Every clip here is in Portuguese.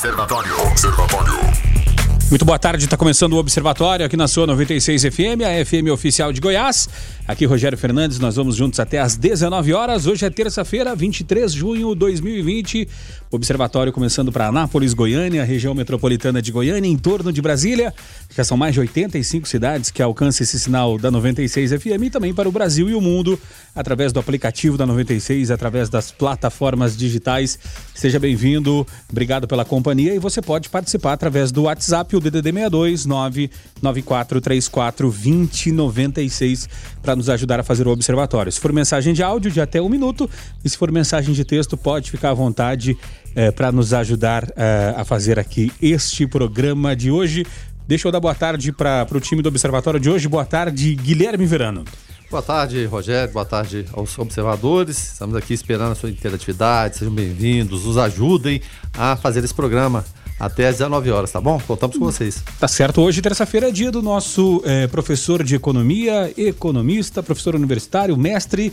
Observatório. Observatório. Muito boa tarde, está começando o Observatório aqui na sua 96 FM, a FM oficial de Goiás. Aqui Rogério Fernandes, nós vamos juntos até às 19 horas. Hoje é terça-feira, 23 de junho de 2020. Observatório começando para Anápolis, Goiânia, região metropolitana de Goiânia, em torno de Brasília. Já são mais de 85 cidades que alcançam esse sinal da 96 FM e também para o Brasil e o mundo através do aplicativo da 96, através das plataformas digitais. Seja bem-vindo, obrigado pela companhia e você pode participar através do WhatsApp, o DDD 62 99434 2096 para nos ajudar a fazer o observatório. Se for mensagem de áudio, de até um minuto, e se for mensagem de texto, pode ficar à vontade é, para nos ajudar é, a fazer aqui este programa de hoje. Deixa eu dar boa tarde para o time do Observatório de hoje. Boa tarde, Guilherme Verano. Boa tarde, Rogério. Boa tarde aos observadores. Estamos aqui esperando a sua interatividade. Sejam bem-vindos. Nos ajudem a fazer esse programa até às 19 horas, tá bom? Contamos com vocês. Tá certo. Hoje, terça-feira, é dia do nosso é, professor de economia, economista, professor universitário, mestre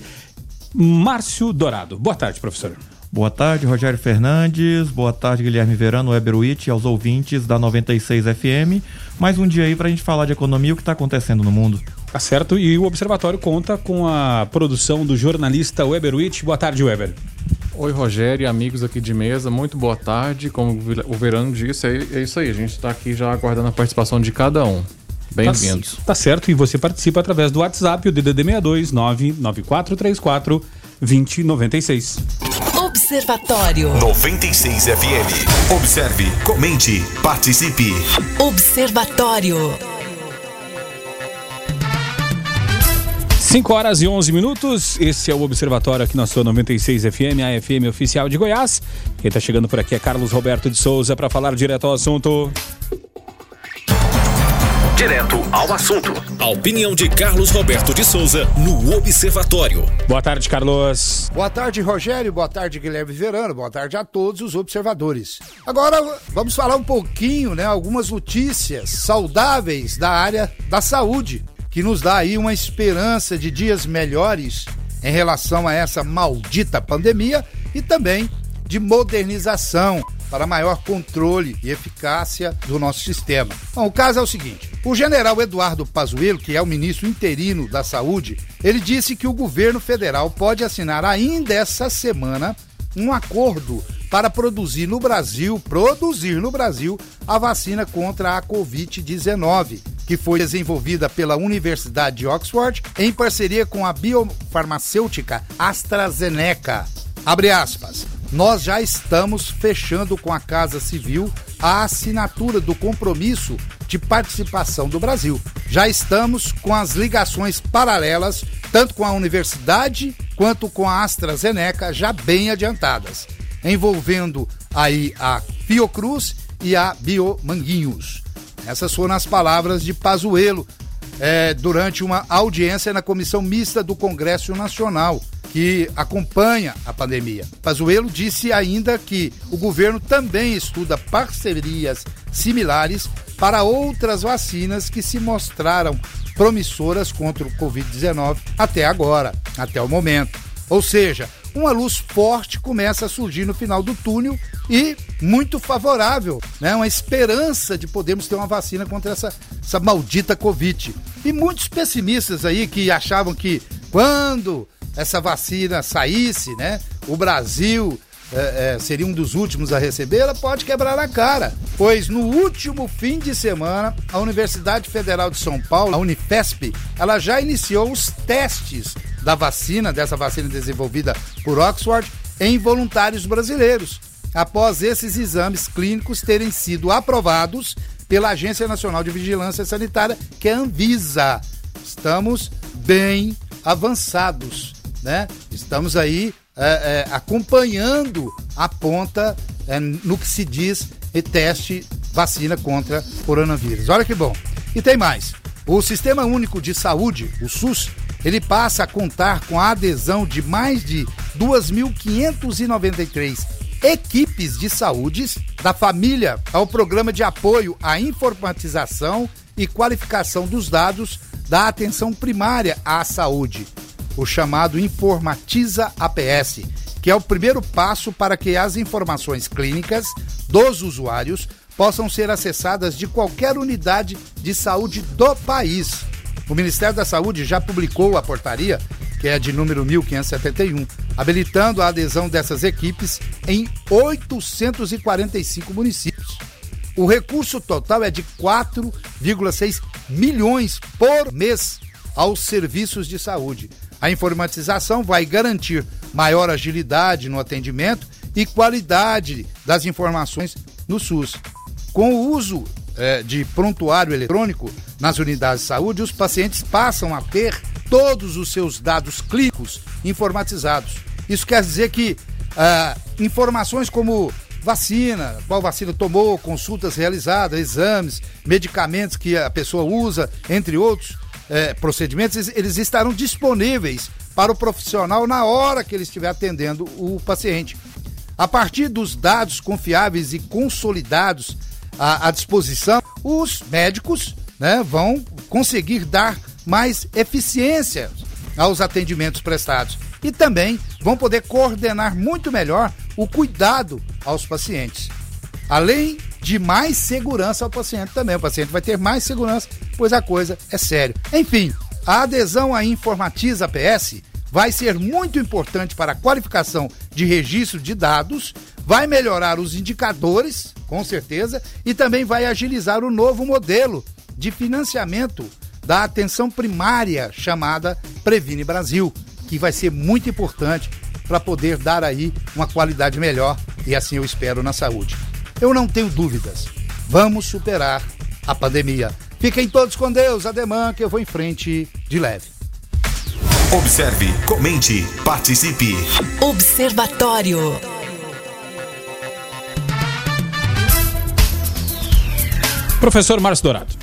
Márcio Dourado. Boa tarde, professor. Boa tarde, Rogério Fernandes. Boa tarde, Guilherme Verano, Weber Witt, aos ouvintes da 96 FM. Mais um dia aí para a gente falar de economia e o que está acontecendo no mundo. Tá certo. E o Observatório conta com a produção do jornalista Weber Witt. Boa tarde, Weber. Oi, Rogério e amigos aqui de mesa, muito boa tarde. Como o Verano disse, é, é isso aí. A gente está aqui já aguardando a participação de cada um. Bem-vindos. Tá, tá, certo. E você participa através do WhatsApp, o DDD 62 99434 2096. Observatório 96 FM. Observe, comente, participe. Observatório. 5 horas e 11 minutos. Esse é o Observatório aqui na sua 96 FM, a FM oficial de Goiás. Quem está chegando por aqui é Carlos Roberto de Souza para falar direto ao assunto. Direto ao assunto. A opinião de Carlos Roberto de Souza no Observatório. Boa tarde, Carlos. Boa tarde, Rogério. Boa tarde, Guilherme Verano. Boa tarde a todos os observadores. Agora vamos falar um pouquinho, né, algumas notícias saudáveis da área da saúde, que nos dá aí uma esperança de dias melhores em relação a essa maldita pandemia e também de modernização para maior controle e eficácia do nosso sistema. Bom, o caso é o seguinte: o general Eduardo Pazuello, que é o ministro interino da Saúde, ele disse que o governo federal pode assinar ainda essa semana um acordo para produzir no Brasil, produzir no Brasil a vacina contra a COVID-19, que foi desenvolvida pela Universidade de Oxford em parceria com a biofarmacêutica AstraZeneca. Abre aspas. Nós já estamos fechando com a Casa Civil a assinatura do compromisso de participação do Brasil. Já estamos com as ligações paralelas, tanto com a universidade quanto com a AstraZeneca, já bem adiantadas, envolvendo aí a Fiocruz e a Biomanguinhos. Essas foram as palavras de Pazuello é, durante uma audiência na Comissão Mista do Congresso Nacional que acompanha a pandemia. Pazuello disse ainda que o governo também estuda parcerias similares para outras vacinas que se mostraram promissoras contra o Covid-19 até agora, até o momento. Ou seja, uma luz forte começa a surgir no final do túnel e muito favorável, né? Uma esperança de podermos ter uma vacina contra essa, essa maldita Covid. E muitos pessimistas aí que achavam que quando essa vacina saísse, né? O Brasil é, é, seria um dos últimos a receber, ela pode quebrar a cara. Pois no último fim de semana, a Universidade Federal de São Paulo, a Unifesp, ela já iniciou os testes da vacina, dessa vacina desenvolvida por Oxford, em voluntários brasileiros, após esses exames clínicos terem sido aprovados pela Agência Nacional de Vigilância Sanitária, que é a Anvisa. Estamos bem avançados né? Estamos aí é, é, acompanhando a ponta é, no que se diz teste vacina contra coronavírus. Olha que bom. E tem mais. O Sistema Único de Saúde, o SUS, ele passa a contar com a adesão de mais de 2.593 equipes de saúde da família ao programa de apoio à informatização e qualificação dos dados da atenção primária à saúde, o chamado Informatiza APS, que é o primeiro passo para que as informações clínicas dos usuários possam ser acessadas de qualquer unidade de saúde do país. O Ministério da Saúde já publicou a portaria, que é de número 1571, habilitando a adesão dessas equipes em 845 municípios. O recurso total é de 4,6 milhões por mês aos serviços de saúde. A informatização vai garantir maior agilidade no atendimento e qualidade das informações no SUS. Com o uso eh, de prontuário eletrônico nas unidades de saúde, os pacientes passam a ter todos os seus dados clínicos informatizados. Isso quer dizer que ah, informações como vacina, qual vacina tomou, consultas realizadas, exames, medicamentos que a pessoa usa, entre outros eh, procedimentos, eles estarão disponíveis para o profissional na hora que ele estiver atendendo o paciente. A partir dos dados confiáveis e consolidados à, à disposição, os médicos né, vão conseguir dar mais eficiência aos atendimentos prestados e também vão poder coordenar muito melhor o cuidado aos pacientes. Além de mais segurança ao paciente também. O paciente vai ter mais segurança, pois a coisa é séria. Enfim, a adesão à Informatiza PS vai ser muito importante para a qualificação de registro de dados, vai melhorar os indicadores, com certeza, e também vai agilizar o novo modelo de financiamento da atenção primária chamada Previne Brasil, que vai ser muito importante para poder dar aí uma qualidade melhor e assim eu espero na saúde. Eu não tenho dúvidas. Vamos superar a pandemia. Fiquem todos com Deus, ademã que eu vou em frente de leve. Observe, comente, participe. Observatório. Professor Márcio Dourado.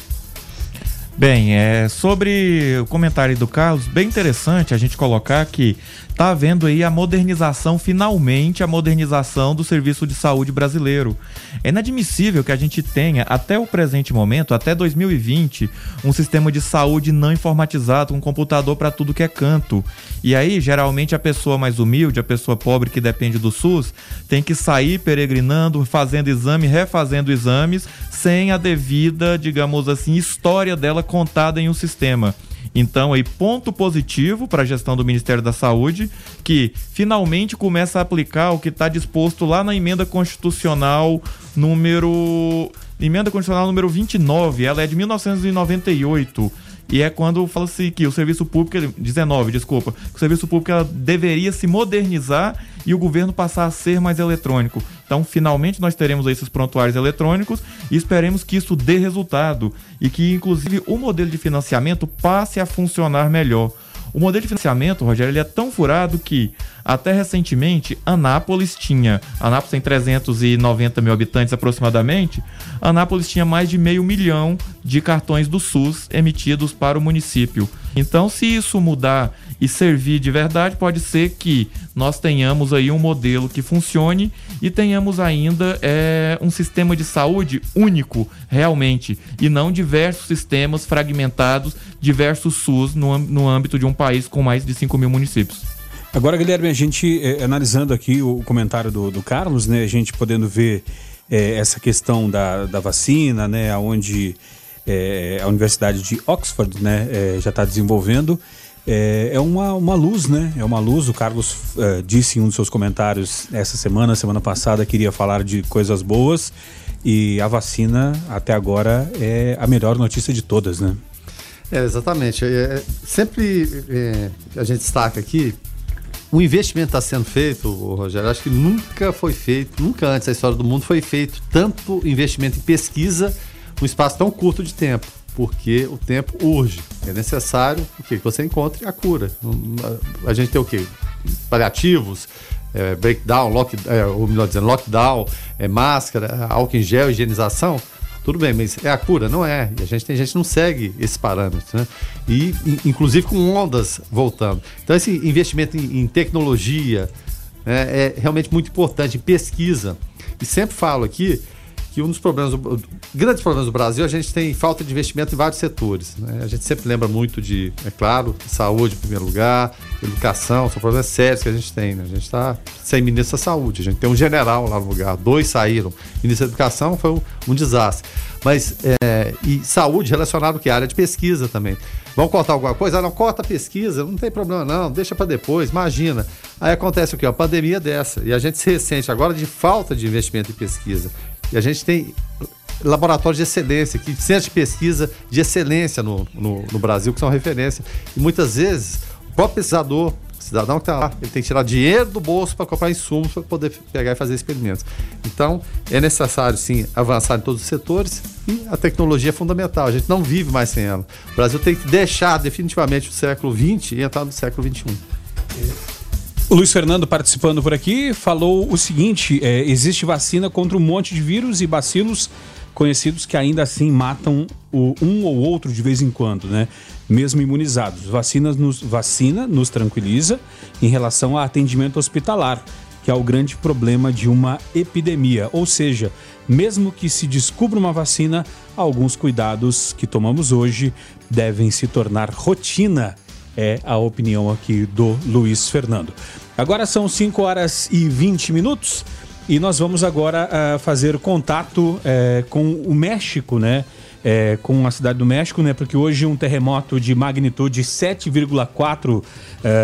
Bem, é, sobre o comentário do Carlos, bem interessante a gente colocar que está havendo aí a modernização, finalmente a modernização do serviço de saúde brasileiro. É inadmissível que a gente tenha, até o presente momento, até 2020, um sistema de saúde não informatizado, um computador para tudo que é canto. E aí, geralmente, a pessoa mais humilde, a pessoa pobre que depende do SUS, tem que sair peregrinando, fazendo exame, refazendo exames, sem a devida, digamos assim, história dela contada em um sistema. Então, aí, ponto positivo para a gestão do Ministério da Saúde, que finalmente começa a aplicar o que está disposto lá na emenda constitucional número. Emenda constitucional número 29, ela é de 1998 e é quando fala-se que o serviço público, 19, desculpa, o serviço público deveria se modernizar e o governo passar a ser mais eletrônico. Então, finalmente, nós teremos esses prontuários eletrônicos e esperemos que isso dê resultado e que, inclusive, o modelo de financiamento passe a funcionar melhor. O modelo de financiamento, Rogério, ele é tão furado que até recentemente Anápolis tinha, Anápolis tem 390 mil habitantes aproximadamente, Anápolis tinha mais de meio milhão de cartões do SUS emitidos para o município. Então, se isso mudar e servir de verdade, pode ser que nós tenhamos aí um modelo que funcione e tenhamos ainda é, um sistema de saúde único, realmente, e não diversos sistemas fragmentados, diversos SUS no, no âmbito de um país com mais de 5 mil municípios. Agora, Guilherme, a gente é, analisando aqui o comentário do, do, Carlos, né, a gente podendo ver é, essa questão da, da vacina, né, onde é, a Universidade de Oxford né, é, já está desenvolvendo é, é uma, uma luz, né? É uma luz. O Carlos é, disse em um dos seus comentários essa semana, semana passada, queria falar de coisas boas e a vacina até agora é a melhor notícia de todas, né? É, exatamente. É, é sempre é, a gente destaca aqui o investimento está sendo feito, Rogério, acho que nunca foi feito, nunca antes da história do mundo foi feito tanto investimento em pesquisa num espaço tão curto de tempo porque o tempo urge. É necessário que você encontre a cura. A gente tem o quê? Paliativos, é, breakdown, lock, é, ou melhor dizendo, lockdown, é, máscara, álcool em gel, higienização. Tudo bem, mas é a cura? Não é. E a gente tem gente que não segue esses parâmetros, né? E inclusive com ondas voltando. Então esse investimento em, em tecnologia né, é realmente muito importante, em pesquisa. E sempre falo aqui que um dos problemas, grandes problemas do Brasil, a gente tem falta de investimento em vários setores. Né? A gente sempre lembra muito de, é claro, saúde em primeiro lugar, educação, são problemas sérios que a gente tem. Né? A gente está sem ministro da saúde, a gente tem um general lá no lugar, dois saíram. Ministro da educação foi um, um desastre. Mas, é, e saúde relacionado que área de pesquisa também. Vão cortar alguma coisa? Ah, não, corta a pesquisa, não tem problema não, deixa para depois, imagina. Aí acontece o quê? A pandemia dessa. E a gente se ressente agora de falta de investimento em pesquisa. E a gente tem laboratórios de excelência, que centros de pesquisa de excelência no, no, no, Brasil, que são referência. E muitas vezes o próprio pesquisador, o cidadão que está lá, ele tem que tirar dinheiro do bolso para comprar insumos para poder pegar e fazer experimentos. Então, é necessário, sim, avançar em todos os setores e a tecnologia é fundamental. A gente não vive mais sem ela. O Brasil tem que deixar definitivamente o século XX e entrar no século XXI. Luiz Fernando participando por aqui falou o seguinte: é, existe vacina contra um monte de vírus e bacilos conhecidos que ainda assim matam o, um ou outro de vez em quando, né? Mesmo imunizados. Vacinas nos, vacina nos tranquiliza em relação a atendimento hospitalar, que é o grande problema de uma epidemia. Ou seja, mesmo que se descubra uma vacina, alguns cuidados que tomamos hoje devem se tornar rotina é a opinião aqui do Luiz Fernando. Agora são 5 horas e 20 minutos e nós vamos agora uh, fazer contato uh, com o México, né? É, com a cidade do México, né? Porque hoje um terremoto de magnitude 7,4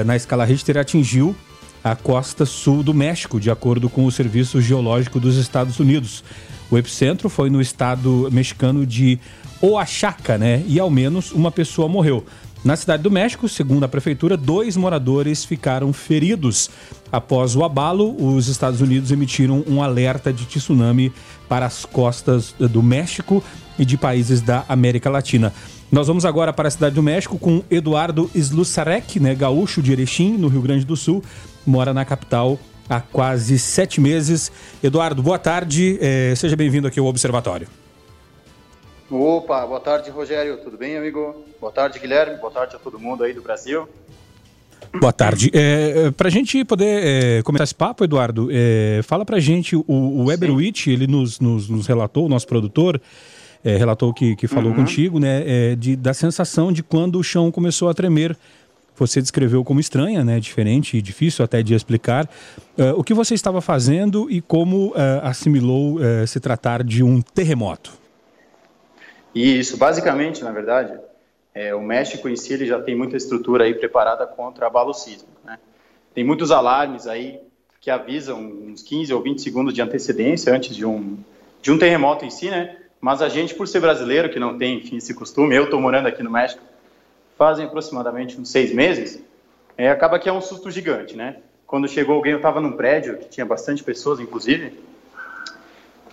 na escala Richter atingiu a costa sul do México, de acordo com o Serviço Geológico dos Estados Unidos. O epicentro foi no estado mexicano de Oaxaca, né? E ao menos uma pessoa morreu. Na cidade do México, segundo a prefeitura, dois moradores ficaram feridos. Após o abalo, os Estados Unidos emitiram um alerta de tsunami para as costas do México e de países da América Latina. Nós vamos agora para a cidade do México com Eduardo Slussarek, né, gaúcho de Erechim, no Rio Grande do Sul, mora na capital há quase sete meses. Eduardo, boa tarde, eh, seja bem-vindo aqui ao Observatório. Opa, boa tarde, Rogério. Tudo bem, amigo? Boa tarde, Guilherme. Boa tarde a todo mundo aí do Brasil. Boa tarde. É, é para a gente poder é, começar esse papo, Eduardo, é, fala para a gente, o, o ele nos, nos, nos, relatou, o nosso produtor, é, relatou que, que falou uhum. contigo, né, é, de, da sensação de quando o chão começou a tremer. Você descreveu como estranha, né, diferente e difícil até de explicar. Uh, o que você estava fazendo e como assimilou se tratar de um terremoto? Isso, basicamente, na verdade, é, o México em si ele já tem muita estrutura aí preparada contra abalo sísmico. Né? Tem muitos alarmes aí que avisam uns 15 ou 20 segundos de antecedência antes de um, de um terremoto em si, né? Mas a gente, por ser brasileiro, que não tem, enfim, esse costume, eu estou morando aqui no México fazem aproximadamente uns seis meses, é, acaba que é um susto gigante, né? Quando chegou alguém, eu estava num prédio que tinha bastante pessoas, inclusive,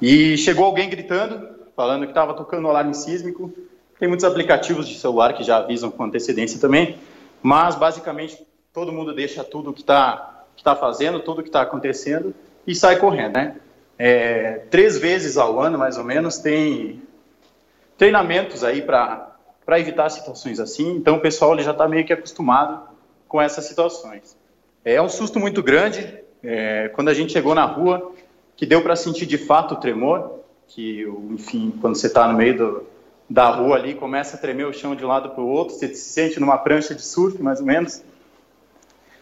e chegou alguém gritando, falando que estava tocando alarme sísmico. Tem muitos aplicativos de celular que já avisam com antecedência também, mas basicamente todo mundo deixa tudo que está que tá fazendo, tudo que está acontecendo e sai correndo, né? É, três vezes ao ano, mais ou menos, tem treinamentos aí para evitar situações assim. Então o pessoal ele já está meio que acostumado com essas situações. É um susto muito grande. É, quando a gente chegou na rua, que deu para sentir de fato o tremor que, enfim, quando você está no meio do, da rua ali, começa a tremer o chão de um lado para o outro, você se sente numa prancha de surf, mais ou menos.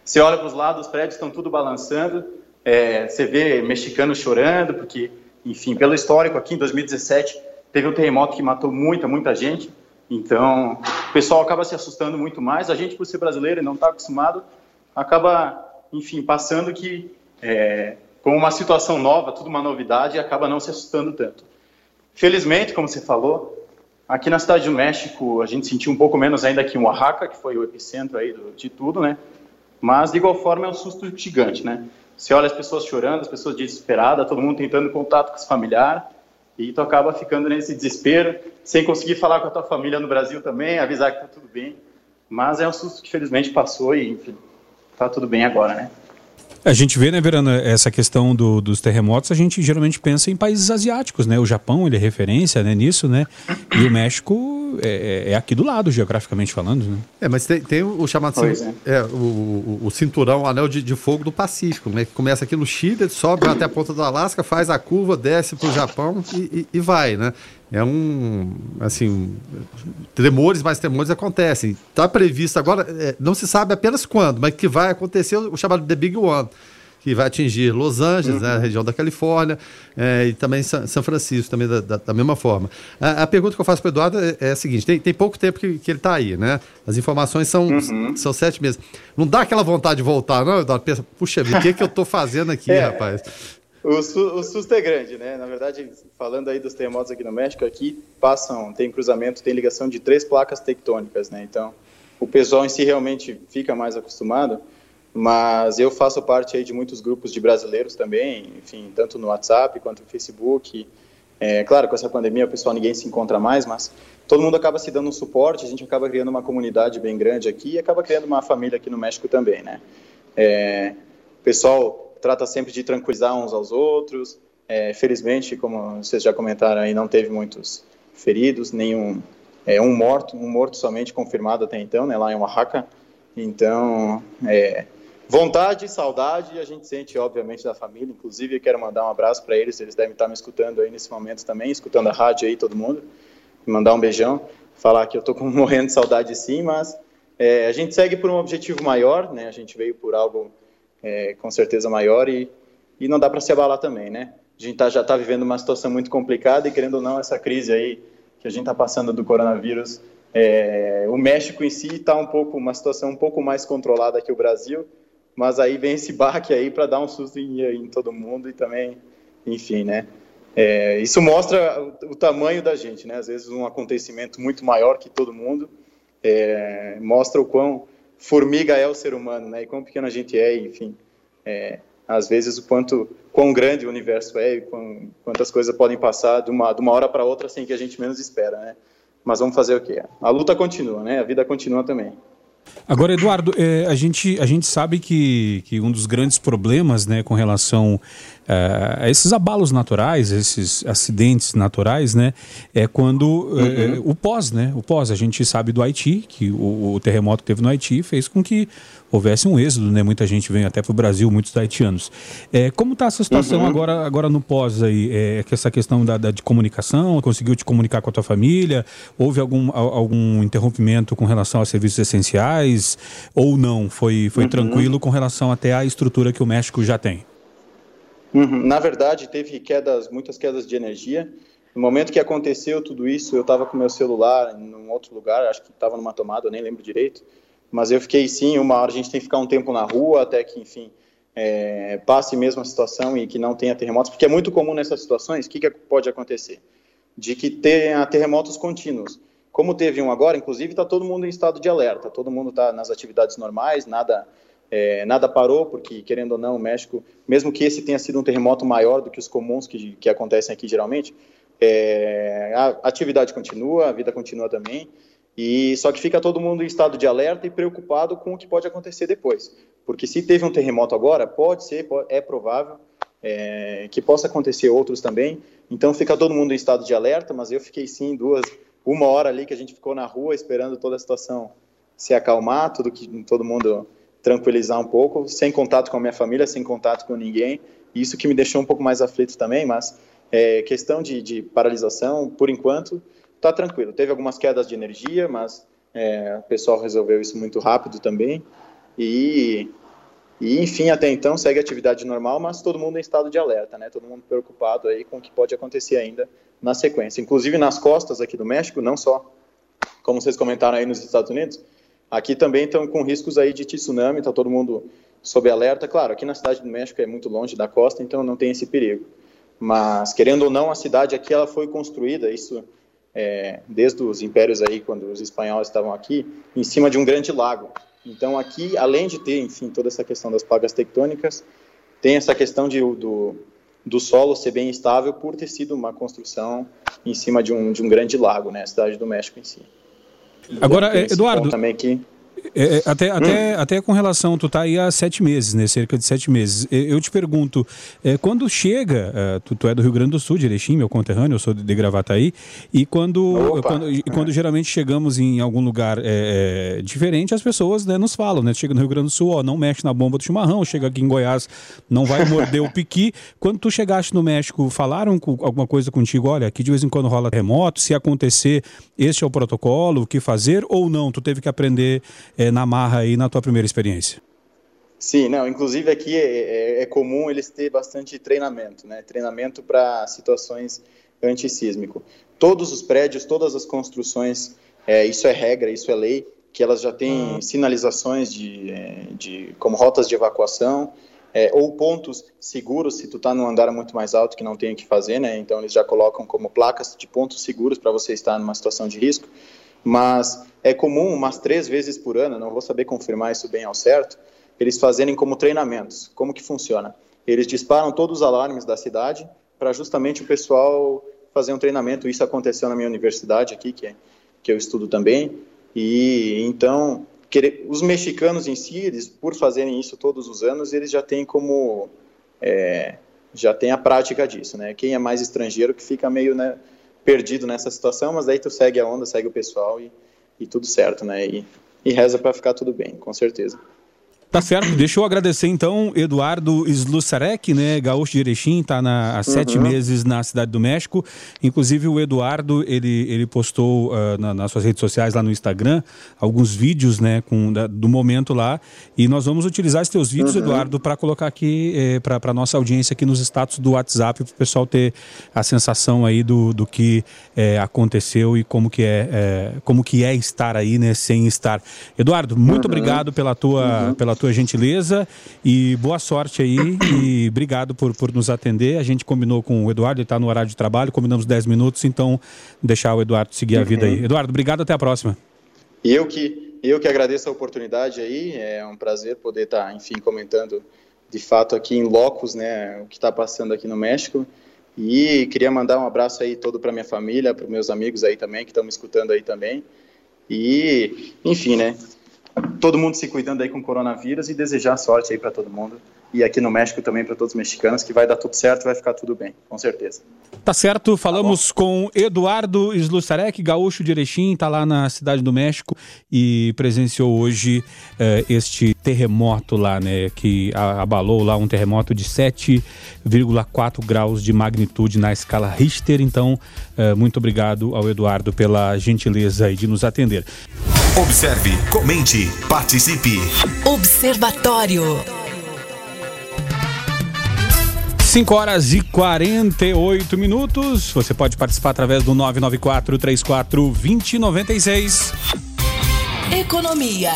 Você olha para os lados, os prédios estão tudo balançando, é, você vê mexicanos chorando, porque, enfim, pelo histórico aqui em 2017, teve um terremoto que matou muita, muita gente, então o pessoal acaba se assustando muito mais. A gente, por ser brasileiro e não está acostumado, acaba, enfim, passando que é, como uma situação nova, tudo uma novidade, e acaba não se assustando tanto. Felizmente, como você falou, aqui na cidade do México a gente sentiu um pouco menos ainda que em Oaxaca, que foi o epicentro aí de tudo, né? Mas de igual forma é um susto gigante, né? Você olha as pessoas chorando, as pessoas desesperadas, todo mundo tentando contato com os familiares, e tu acaba ficando nesse desespero, sem conseguir falar com a tua família no Brasil também, avisar que tá tudo bem. Mas é um susto que felizmente passou e, enfim, tá tudo bem agora, né? A gente vê, né, Verana, essa questão do, dos terremotos, a gente geralmente pensa em países asiáticos, né? O Japão, ele é referência né, nisso, né? E o México é, é, aqui do lado, geograficamente falando, né? É, mas tem, tem o chamado é. é. o, o, o, cinturão, o anel de, de, fogo do Pacífico, né? Que começa aqui no Chile, sobe até a ponta do Alasca, faz a curva, desce para o Japão e, e, e, vai, né? É um, assim, tremores, mais tremores acontecem. Está previsto agora, é, não se sabe apenas quando, mas que vai acontecer o chamado The Big One que vai atingir Los Angeles, uhum. né, a região da Califórnia, é, e também São Francisco, também da, da, da mesma forma. A, a, pergunta que eu faço para o Eduardo é, é, a seguinte: tem, tem pouco tempo que, que ele está aí, né? As informações são, uhum. são sete meses. Não dá aquela vontade de voltar, não, Eduardo? Pensa, puxa vida, o que, é que eu estou fazendo aqui, é, rapaz? O, su, o, susto é grande, né? Na verdade, falando aí dos terremotos aqui no México, aqui passam, tem cruzamento, tem ligação de três placas tectônicas, né? Então, o pessoal em si realmente fica mais acostumado mas eu faço parte aí de muitos grupos de brasileiros também, enfim, tanto no WhatsApp quanto no Facebook. É, claro, com essa pandemia o pessoal ninguém se encontra mais, mas todo mundo acaba se dando um suporte, a gente acaba criando uma comunidade bem grande aqui e acaba criando uma família aqui no México também, né? É, pessoal trata sempre de tranquilizar uns aos outros. É, felizmente, como vocês já comentaram aí, não teve muitos feridos, nenhum é, um morto, um morto somente confirmado até então, né, lá em Oaxaca. Então, é, Vontade saudade a gente sente, obviamente, da família. Inclusive, quero mandar um abraço para eles. Eles devem estar me escutando aí nesse momento também, escutando a rádio aí, todo mundo. Mandar um beijão. Falar que eu estou morrendo de saudade sim, mas é, a gente segue por um objetivo maior, né? A gente veio por algo é, com certeza maior e, e não dá para se abalar também, né? A gente tá, já está vivendo uma situação muito complicada e, querendo ou não, essa crise aí que a gente está passando do coronavírus, é, o México em si está um pouco, uma situação um pouco mais controlada que o Brasil, mas aí vem esse baque aí para dar um susto em, em, todo mundo e também, enfim, né? É, isso mostra o, o, tamanho da gente, né? Às vezes um acontecimento muito maior que todo mundo é, mostra o quão formiga é o ser humano, né? E quão pequeno a gente é, enfim. É, às vezes o quanto quão grande o universo é e quão, quantas coisas podem passar de uma, de uma hora para outra sem que a gente menos espera, né? Mas vamos fazer o quê? A luta continua, né? A vida continua também. Agora, Eduardo, é, a, gente, a gente sabe que, que um dos grandes problemas né, com relação é, a esses abalos naturais, esses acidentes naturais, né, é quando é, uhum. o pós, né? O pós, a gente sabe do Haiti, que o, o terremoto que teve no Haiti fez com que houvesse um êxodo, né? Muita gente veio até para o Brasil, muitos haitianos. É, como está essa situação uhum. agora, agora no pós aí? É, que essa questão da, da, de comunicação, conseguiu te comunicar com a tua família? Houve algum, algum interrompimento com relação a serviços essenciais? Ou não? Foi, foi uhum. tranquilo com relação até à estrutura que o México já tem? Uhum. Na verdade, teve quedas, muitas quedas de energia. No momento que aconteceu tudo isso, eu estava com meu celular em um outro lugar, acho que estava numa tomada, eu nem lembro direito mas eu fiquei sim, uma hora a gente tem que ficar um tempo na rua até que, enfim, é, passe mesmo a situação e que não tenha terremotos, porque é muito comum nessas situações, o que, que pode acontecer? De que tenha terremotos contínuos. Como teve um agora, inclusive, está todo mundo em estado de alerta, todo mundo está nas atividades normais, nada, é, nada parou, porque, querendo ou não, o México, mesmo que esse tenha sido um terremoto maior do que os comuns que, que acontecem aqui geralmente, é, a atividade continua, a vida continua também, e só que fica todo mundo em estado de alerta e preocupado com o que pode acontecer depois, porque se teve um terremoto agora, pode ser, é provável é, que possa acontecer outros também. Então fica todo mundo em estado de alerta, mas eu fiquei sim duas, uma hora ali que a gente ficou na rua esperando toda a situação se acalmar, tudo que todo mundo tranquilizar um pouco, sem contato com a minha família, sem contato com ninguém. Isso que me deixou um pouco mais aflito também, mas é, questão de, de paralisação, por enquanto, tá tranquilo. Teve algumas quedas de energia, mas é, o pessoal resolveu isso muito rápido também. E, e, enfim, até então segue a atividade normal, mas todo mundo em estado de alerta, né? Todo mundo preocupado aí com o que pode acontecer ainda na sequência. Inclusive nas costas aqui do México, não só, como vocês comentaram aí nos Estados Unidos, aqui também estão com riscos aí de tsunami, tá todo mundo sob alerta. Claro, aqui na cidade do México é muito longe da costa, então não tem esse perigo. Mas, querendo ou não, a cidade aqui ela foi construída, isso é, desde os impérios aí, quando os espanhóis estavam aqui, em cima de um grande lago. Então aqui, além de ter, enfim, toda essa questão das plagas tectônicas, tem essa questão de, do, do solo ser bem estável por ter sido uma construção em cima de um, de um grande lago, né, a cidade do México em si. Agora, Eduardo, também que É, é, até, até, até com relação, tu tá aí há sete meses, né? Cerca de sete meses. Eu te pergunto, é, quando chega, é, tu, tu, é do Rio Grande do Sul, de Erechim, meu conterrâneo, eu sou de, de Gravataí, e quando, quando, e quando geralmente chegamos em algum lugar é, é, diferente, as pessoas né, nos falam, né? Chega no Rio Grande do Sul, ó, não mexe na bomba do chimarrão, chega aqui em Goiás, não vai morder o piqui. Quando tu chegaste no México, falaram com, alguma coisa contigo? Olha, aqui de vez em quando rola remoto, se acontecer, este é o protocolo, o que fazer, ou não? Tu teve que aprender é, na marra aí na tua primeira experiência? Sim, não, inclusive aqui é, é, é comum eles ter bastante treinamento, né? Treinamento para situações antissísmico. Todos os prédios, todas as construções, é, isso é regra, isso é lei, que elas já têm uhum. sinalizações de, é, de, como rotas de evacuação, é, ou pontos seguros, se tu está num andar muito mais alto que não tem o que fazer, né? Então eles já colocam como placas de pontos seguros para você estar numa situação de risco mas é comum umas três vezes por ano, não vou saber confirmar isso bem ao certo, eles fazerem como treinamentos. Como que funciona? Eles disparam todos os alarmes da cidade para justamente o pessoal fazer um treinamento. Isso aconteceu na minha universidade aqui, que, é, que eu estudo também. E então, querer, os mexicanos em si, eles, por fazerem isso todos os anos, eles já têm como é, já tem a prática disso, né? Quem é mais estrangeiro que fica meio né, perdido nessa situação, mas daí tu segue a onda, segue o pessoal e, e tudo certo, né? E, e reza para ficar tudo bem, com certeza. Tá certo. Deixa eu agradecer então Eduardo Slusarek, né, gaúcho de Erechim, tá na, há sete uhum. meses na Cidade do México. Inclusive o Eduardo, ele, ele postou uh, na, nas suas redes sociais lá no Instagram alguns vídeos, né, com, da, do momento lá. E nós vamos utilizar esses teus vídeos, uhum. Eduardo, para colocar aqui eh, para nossa audiência aqui nos status do WhatsApp, para o pessoal ter a sensação aí do, do que eh, aconteceu e como que é, eh, como que é estar aí, né, sem estar. Eduardo, muito uhum. obrigado pela tua, uhum. pela tua tua gentileza e boa sorte aí e obrigado por, por nos atender. A gente combinou com o Eduardo, ele está no horário de trabalho, combinamos 10 minutos, então deixar o Eduardo seguir a uhum. vida aí. Eduardo, obrigado, até a próxima. E eu que, eu que agradeço a oportunidade aí, é um prazer poder estar, tá, enfim, comentando de fato aqui em locos, né, o que está passando aqui no México. E queria mandar um abraço aí todo para minha família, para meus amigos aí também que estão me escutando aí também. E, enfim, né? Todo mundo se cuidando aí com o coronavírus e desejar sorte aí para todo mundo. E aqui no México também para todos os mexicanos, que vai dar tudo certo, vai ficar tudo bem, com certeza. Tá certo, falamos tá com Eduardo Slusarek, gaúcho de Erechim, está lá na cidade do México e presenciou hoje eh, este terremoto lá, né, que abalou lá um terremoto de 7,4 graus de magnitude na escala Richter. Então, eh, muito obrigado ao Eduardo pela gentileza de nos atender. Observe, comente, participe. Observatório. 5 horas e 48 minutos. Você pode participar através do 994 34 2096. Economia.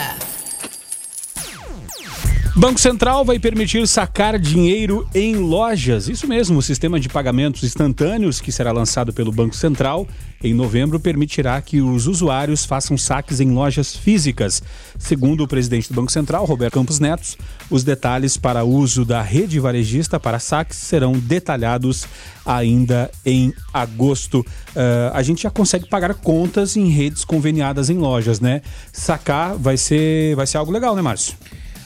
Banco Central vai permitir sacar dinheiro em lojas. Isso mesmo, o sistema de pagamentos instantâneos que será lançado pelo Banco Central em novembro permitirá que os usuários façam saques em lojas físicas. Segundo o presidente do Banco Central, Roberto Campos Netos, os detalhes para uso da rede varejista para saques serão detalhados ainda em agosto. Uh, a gente já consegue pagar contas em redes conveniadas em lojas, né? Sacar vai ser, vai ser algo legal, né, Márcio?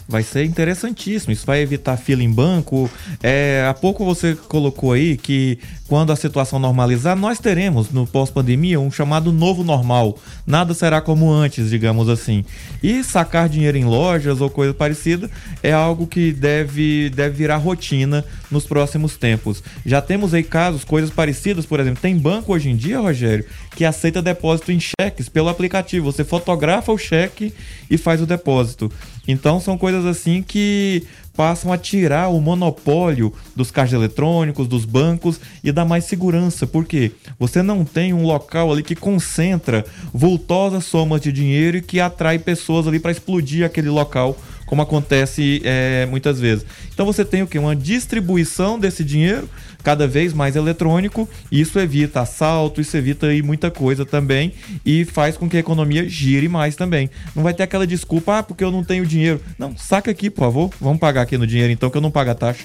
vai ser interessantíssimo. Isso vai evitar fila em banco. É, há pouco você colocou aí que quando a situação normalizar, nós teremos no pós-pandemia um chamado novo normal. Nada será como antes, digamos assim. E sacar dinheiro em lojas ou coisa parecida é algo que deve, deve virar rotina nos próximos tempos. Já temos aí casos, coisas parecidas, por exemplo, tem banco hoje em dia, Rogério, que aceita depósito em cheques pelo aplicativo. Você fotografa o cheque e faz o depósito. Então são coisas assim que passam a tirar o monopólio dos caixas eletrônicos, dos bancos e dar mais segurança, porque você não tem um local ali que concentra vultosas somas de dinheiro e que atrai pessoas ali para explodir aquele local como acontece é, muitas vezes. Então você tem o que? Uma distribuição desse dinheiro cada vez mais eletrônico, isso evita assalto, isso evita aí muita coisa também e faz com que a economia gire mais também. Não vai ter aquela desculpa, ah, porque eu não tenho dinheiro. Não, saca aqui, por favor, vamos pagar aqui no dinheiro então que eu não pago a taxa.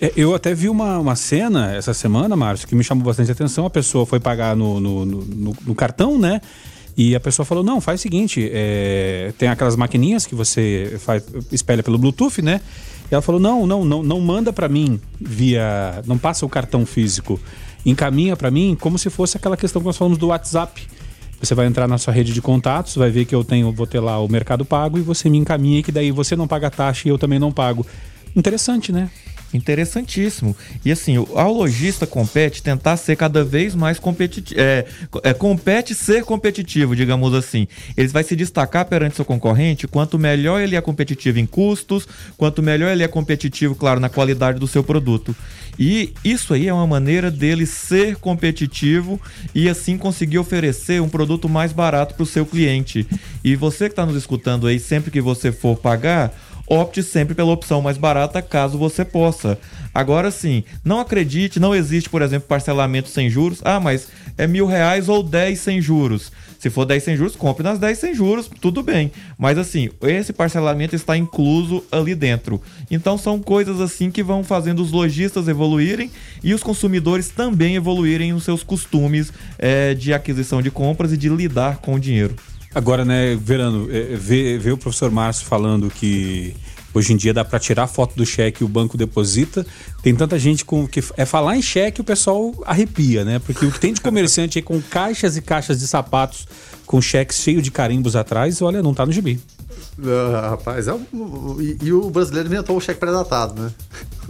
É, eu até vi uma, uma cena essa semana, Márcio, que me chamou bastante atenção. A pessoa foi pagar no, no, no, no cartão, né? E a pessoa falou: não, faz o seguinte: é, tem aquelas maquininhas que você faz, espelha pelo Bluetooth, né? Ela falou: não, não, não, não manda para mim via. Não passa o cartão físico. Encaminha para mim como se fosse aquela questão que nós falamos do WhatsApp. Você vai entrar na sua rede de contatos, vai ver que eu tenho, vou ter lá o Mercado Pago e você me encaminha que daí você não paga taxa e eu também não pago. Interessante, né? Interessantíssimo. E assim, ao lojista compete tentar ser cada vez mais competitivo. É, é, compete ser competitivo, digamos assim. Ele vai se destacar perante seu concorrente quanto melhor ele é competitivo em custos, quanto melhor ele é competitivo, claro, na qualidade do seu produto. E isso aí é uma maneira dele ser competitivo e assim conseguir oferecer um produto mais barato para o seu cliente. E você que está nos escutando aí, sempre que você for pagar, opte sempre pela opção mais barata caso você possa. Agora sim, não acredite, não existe, por exemplo, parcelamento sem juros. Ah, mas é mil reais ou dez sem juros. Se for 10 sem juros, compre nas 10 sem juros, tudo bem. Mas assim, esse parcelamento está incluso ali dentro. Então são coisas assim que vão fazendo os lojistas evoluírem e os consumidores também evoluírem nos seus costumes é, de aquisição de compras e de lidar com o dinheiro. Agora, né, Verano, é, ver, ver o professor Márcio falando que hoje em dia dá para tirar foto do cheque e o banco deposita. Tem tanta gente com que é falar em cheque o pessoal arrepia, né? Porque o que tem de comerciante aí com caixas e caixas de sapatos com cheques cheio de carimbos atrás, olha, não tá no gibi. Uh, rapaz, é um, e, e, o brasileiro inventou o cheque pré-datado, né?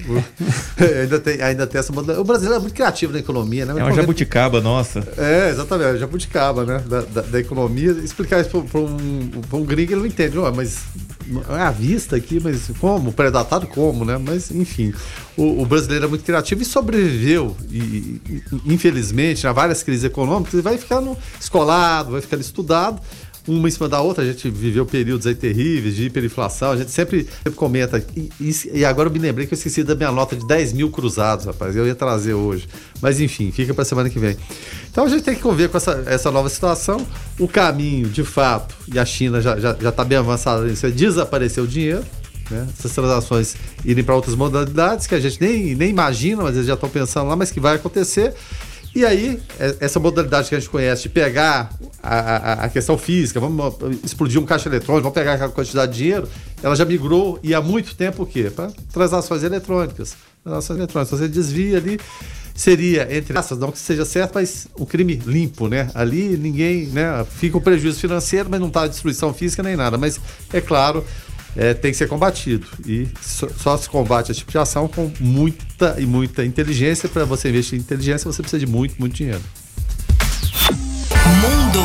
ainda, tem, ainda tem essa modalidade. O brasileiro é muito criativo na economia, né? é uma jabuticaba, nossa. É, exatamente, é jabuticaba, né? Da, da, da economia. Explicar isso para um, um gringo, ele não entende, oh, mas é à vista aqui, mas como? Pré-datado como, né? Mas, enfim, o, o, brasileiro é muito criativo e sobreviveu, e, e, infelizmente, a várias crises econômicas, e vai ficando escolado, vai ficando estudado uma em cima da outra. A gente viveu períodos aí terríveis de hiperinflação. A gente sempre, sempre comenta. E, e, agora eu me lembrei que eu esqueci da minha nota de 10 mil cruzados, rapaz. Eu ia trazer hoje. Mas enfim, fica para semana que vem. Então a gente tem que conviver com essa, essa nova situação. O caminho, de fato, e a China já está já, já tá bem avançada nisso, é desaparecer o dinheiro. Né? Essas transações irem para outras modalidades que a gente nem, nem imagina, mas eles já estão pensando lá, mas que vai acontecer. E aí, é, essa modalidade que a gente conhece de pegar a, a, a, questão física, vamos explodir um caixa eletrônico, vamos pegar aquela quantidade de dinheiro, ela já migrou e há muito tempo o quê? Para transações eletrônicas. Transações eletrônicas. Você desvia ali, seria, entre essas, não que seja certo, mas um crime limpo, né? Ali ninguém, né? Fica o prejuízo financeiro, mas não está a destruição física nem nada. Mas, é claro, é, tem que ser combatido. E só, só, se combate esse tipo de ação com muita e muita inteligência. Para você investir em inteligência, você precisa de muito, muito dinheiro. Mundo.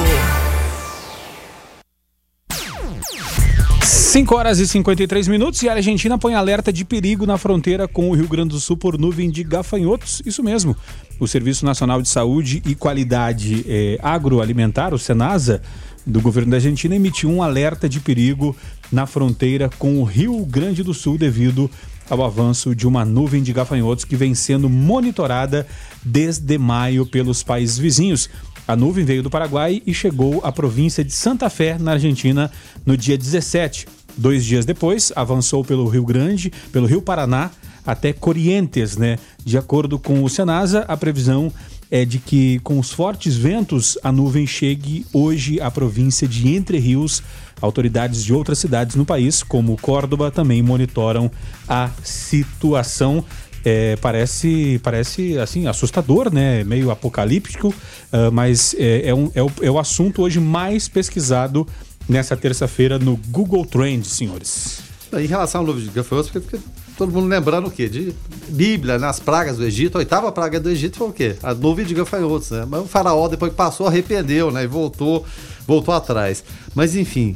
5 horas e 53 minutos e a Argentina põe alerta de perigo na fronteira com o Rio Grande do Sul por nuvem de gafanhotos. Isso mesmo. O Serviço Nacional de Saúde e Qualidade eh, Agroalimentar, o SENASA, do governo da Argentina emitiu um alerta de perigo na fronteira com o Rio Grande do Sul devido ao avanço de uma nuvem de gafanhotos que vem sendo monitorada desde maio pelos países vizinhos. A nuvem veio do Paraguai e chegou à província de Santa Fé, na Argentina, no dia 17. Dois dias depois, avançou pelo Rio Grande, pelo Rio Paraná, até Corrientes, né? De acordo com o Senasa, a previsão é de que, com os fortes ventos, a nuvem chegue hoje à província de Entre Rios. Autoridades de outras cidades no país, como Córdoba, também monitoram a situação. É, parece, parece assim assustador, né? Meio apocalíptico, uh, mas é, é, um, é, o, é o assunto hoje mais pesquisado nessa terça-feira no Google Trends, senhores. Em relação ao nuvem de porque todo mundo lembrando o quê? De Bíblia, nas né? pragas do Egito. A oitava praga do Egito foi o quê? A nuvem de gafanhotos, né? Mas o faraó, depois que passou, arrependeu, né? E voltou, voltou atrás. Mas, enfim,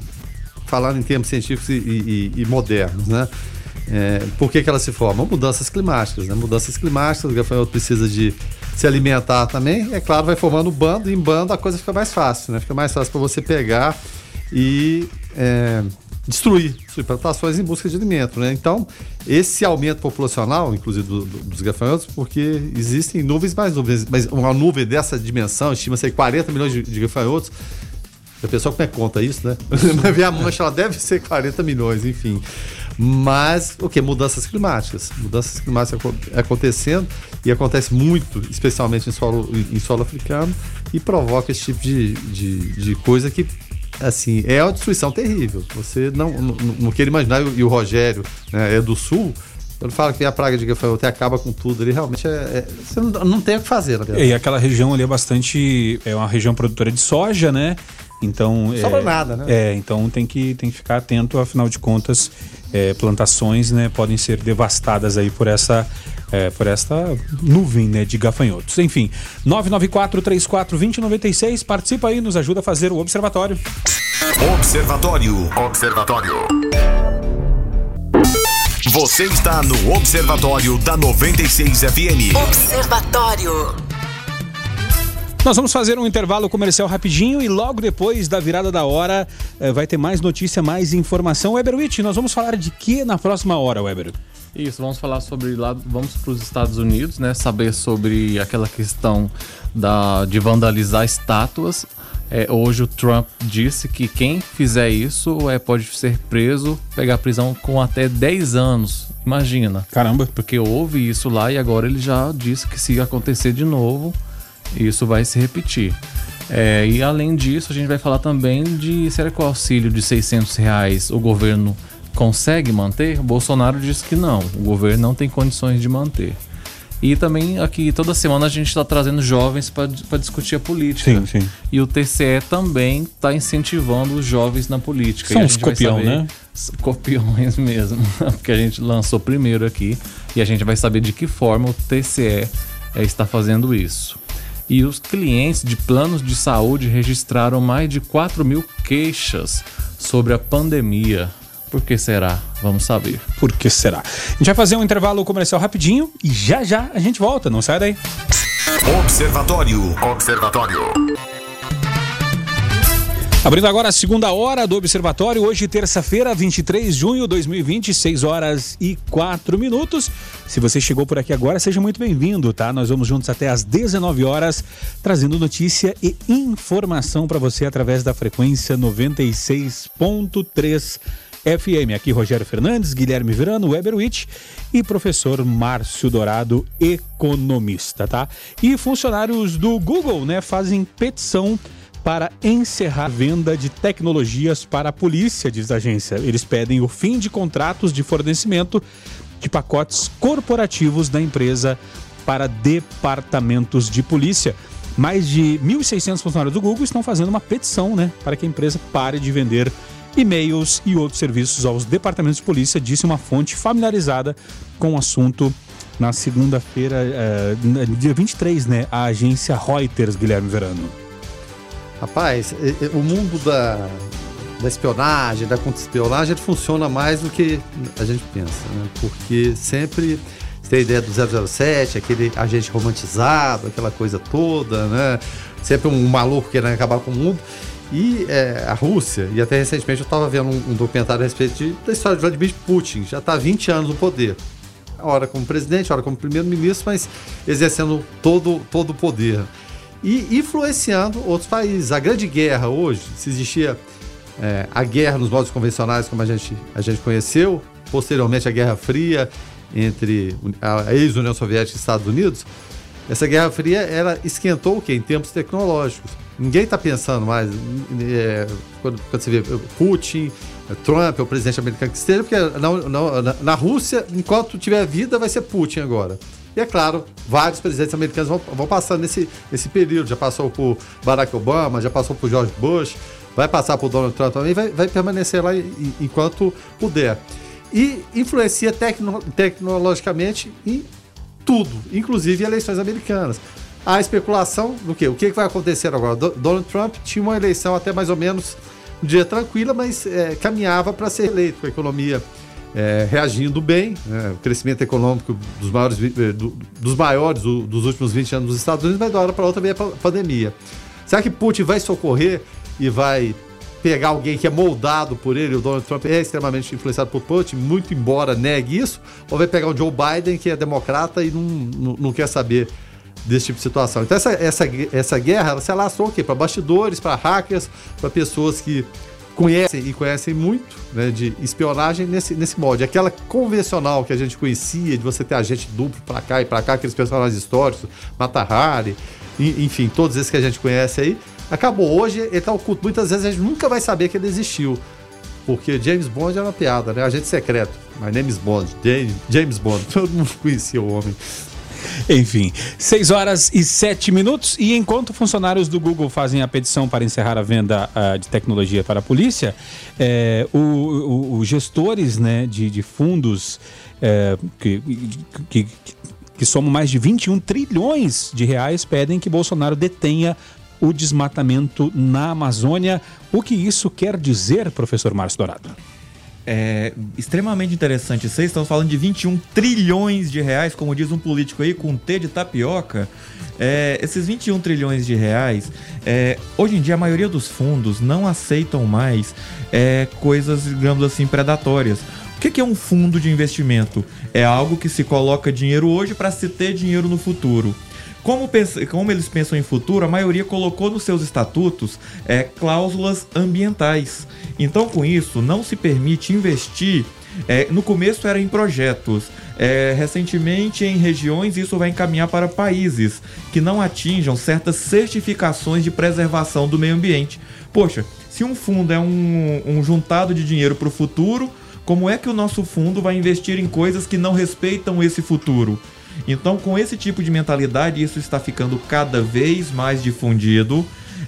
falando em termos científicos e, e, e modernos, né? É, por que, que ela se forma? Mudanças climáticas, né? Mudanças climáticas, o gafanhoto precisa de se alimentar também. É claro, vai formando bando, e em bando a coisa fica mais fácil, né? Fica mais fácil para você pegar e... É, destruir suas plantações em busca de alimento. Né? Então, esse aumento populacional, inclusive do, do, dos gafanhotos, porque existem nuvens mais nuvens, mas uma nuvem dessa dimensão, estima-se 40 milhões de, de gafanhotos. A pessoa como é que conta isso, né? Mas ver a mancha, ela deve ser 40 milhões, enfim. Mas, o que? Mudanças climáticas. Mudanças climáticas acontecendo e acontece muito, especialmente em solo, em solo africano. e provoca esse tipo de, de, de coisa que assim, é uma destruição terrível. Você não, não, não quer imaginar, e o Rogério né, é do sul, quando fala que tem a praga de gafanhoto e acaba com tudo, ele realmente é, é, você não, não, tem o que fazer, na verdade. E aquela região ali é bastante. É uma região produtora de soja, né? Então. Sobra é, nada, né? É, então tem que, tem que ficar atento, afinal de contas, é, plantações né, podem ser devastadas aí por essa. É, por esta nuvem né, de gafanhotos. Enfim, 994-34-2096, participa aí, nos ajuda a fazer o observatório. Observatório. Observatório. Você está no Observatório da 96 FM. Observatório. Nós vamos fazer um intervalo comercial rapidinho e logo depois da virada da hora eh, vai ter mais notícia, mais informação. Weberwitch, nós vamos falar de que na próxima hora, Weber? Isso, vamos falar sobre lá, vamos para os Estados Unidos, né? Saber sobre aquela questão da, de vandalizar estátuas. É, hoje o Trump disse que quem fizer isso é, pode ser preso, pegar prisão com até 10 anos. Imagina. Caramba. Porque houve isso lá e agora ele já disse que se acontecer de novo, isso vai se repetir. É, e além disso, a gente vai falar também de será que o auxílio de 600 reais o governo consegue manter? O Bolsonaro disse que não, o governo não tem condições de manter. E também aqui toda semana a gente está trazendo jovens para discutir a política. Sim, sim. E o TCE também está incentivando os jovens na política. São E os copião, né? Copiões mesmo, porque a gente lançou primeiro aqui e a gente vai saber de que forma o TCE eh, está fazendo isso. E os clientes de planos de saúde registraram mais de 4 mil queixas sobre a pandemia. Por que será? Vamos saber. Por que será? A gente vai fazer um intervalo comercial rapidinho e já já a gente volta, não sai daí. Observatório. Observatório. Abrindo agora a segunda hora do Observatório, hoje terça-feira, 23 de junho de 2020, 6 horas e 4 minutos. Se você chegou por aqui agora, seja muito bem-vindo, tá? Nós vamos juntos até às 19 horas, trazendo notícia e informação para você através da frequência 96.3 FM. Aqui Rogério Fernandes, Guilherme Verano, Weberwitch e professor Márcio Dourado, economista, tá? E funcionários do Google, né, fazem petição para encerrar a venda de tecnologias para a polícia, diz a agência. Eles pedem o fim de contratos de fornecimento de pacotes corporativos da empresa para departamentos de polícia. Mais de 1.600 funcionários do Google estão fazendo uma petição né, para que a empresa pare de vender e-mails e outros serviços aos departamentos de polícia, disse uma fonte familiarizada com o assunto na segunda-feira, eh, dia 23, né? A agência Reuters, Guilherme Verano. Rapaz, o mundo da, da espionagem, da contra-espionagem, ele funciona mais do que a gente pensa, né? Porque sempre tem a ideia do 007, aquele agente romantizado, aquela coisa toda, né? Sempre um maluco querendo acabar com o mundo. E é, a Rússia, e até recentemente eu estava vendo um, um documentário a respeito de- da história de Vladimir Putin, já está há 20 anos no poder. Ora como presidente, ora como primeiro-ministro, mas exercendo todo, todo o poder e influenciando outros países. A grande guerra hoje, se existia é, a guerra nos modos convencionais como a gente, a gente conheceu, posteriormente a Guerra Fria entre a ex-União Soviética e Estados Unidos, essa Guerra Fria ela esquentou o quê? Em tempos tecnológicos. Ninguém está pensando mais é, quando, quando você vê Putin, Trump, o presidente americano que esteja, porque na, na, na Rússia, enquanto tiver vida, vai ser Putin agora. E é claro, vários presidentes americanos vão, vão passando nesse, nesse período. Já passou por Barack Obama, já passou por George Bush, vai passar por Donald Trump também, vai, vai permanecer lá enquanto puder. E influencia tecno, tecnologicamente em tudo, inclusive eleições americanas. A especulação do quê? O que que vai acontecer agora? Do- Donald Trump tinha uma eleição até mais ou menos um dia tranquila, mas é, caminhava para ser eleito com a economia é, reagindo bem, né? o crescimento econômico dos maiores, eh, do- dos maiores do- dos últimos 20 anos nos Estados Unidos, mas da hora para outra veio a pa- pandemia. Será que Putin vai socorrer e vai pegar alguém que é moldado por ele? O Donald Trump é extremamente influenciado por Putin, muito embora negue isso, ou vai pegar o Joe Biden, que é democrata e não, não, não quer saber desse tipo de situação. Então essa, essa, essa guerra ela se alastrou o quê? Para bastidores, para hackers, para pessoas que conhecem e conhecem muito né, de espionagem nesse, nesse molde. Aquela convencional que a gente conhecia, de você ter agente duplo para cá e para cá, aqueles personagens históricos, Mata Hari, enfim, todos esses que a gente conhece aí. Acabou hoje, ele tá oculto. Muitas vezes a gente nunca vai saber que ele existiu. Porque James Bond era uma piada, né? Agente secreto. My name is Bond. James Bond. Todo mundo conhecia o homem. Enfim, 6 horas e 7 minutos. E enquanto funcionários do Google fazem a petição para encerrar a venda uh, de tecnologia para a polícia, é, os gestores né, de, de fundos é, que, que, que somam mais de 21 trilhões de reais pedem que Bolsonaro detenha o desmatamento na Amazônia. O que isso quer dizer, professor Márcio Dourado? É extremamente interessante. Vocês estão falando de 21 trilhões de reais, como diz um político aí, com T de tapioca. É, esses 21 trilhões de reais, é, hoje em dia a maioria dos fundos não aceitam mais é, coisas, digamos assim, predatórias. O que é um fundo de investimento? É algo que se coloca dinheiro hoje para se ter dinheiro no futuro. Como, pensa, como, eles pensam em futuro, a maioria colocou nos seus estatutos é, cláusulas ambientais. Então, com isso, não se permite investir. É, no começo era em projetos, é, recentemente em regiões, isso vai encaminhar para países que não atinjam certas certificações de preservação do meio ambiente. Poxa, se um fundo é um, um juntado de dinheiro para o futuro, como é que o nosso fundo vai investir em coisas que não respeitam esse futuro? Então, com esse tipo de mentalidade, isso está ficando cada vez mais difundido.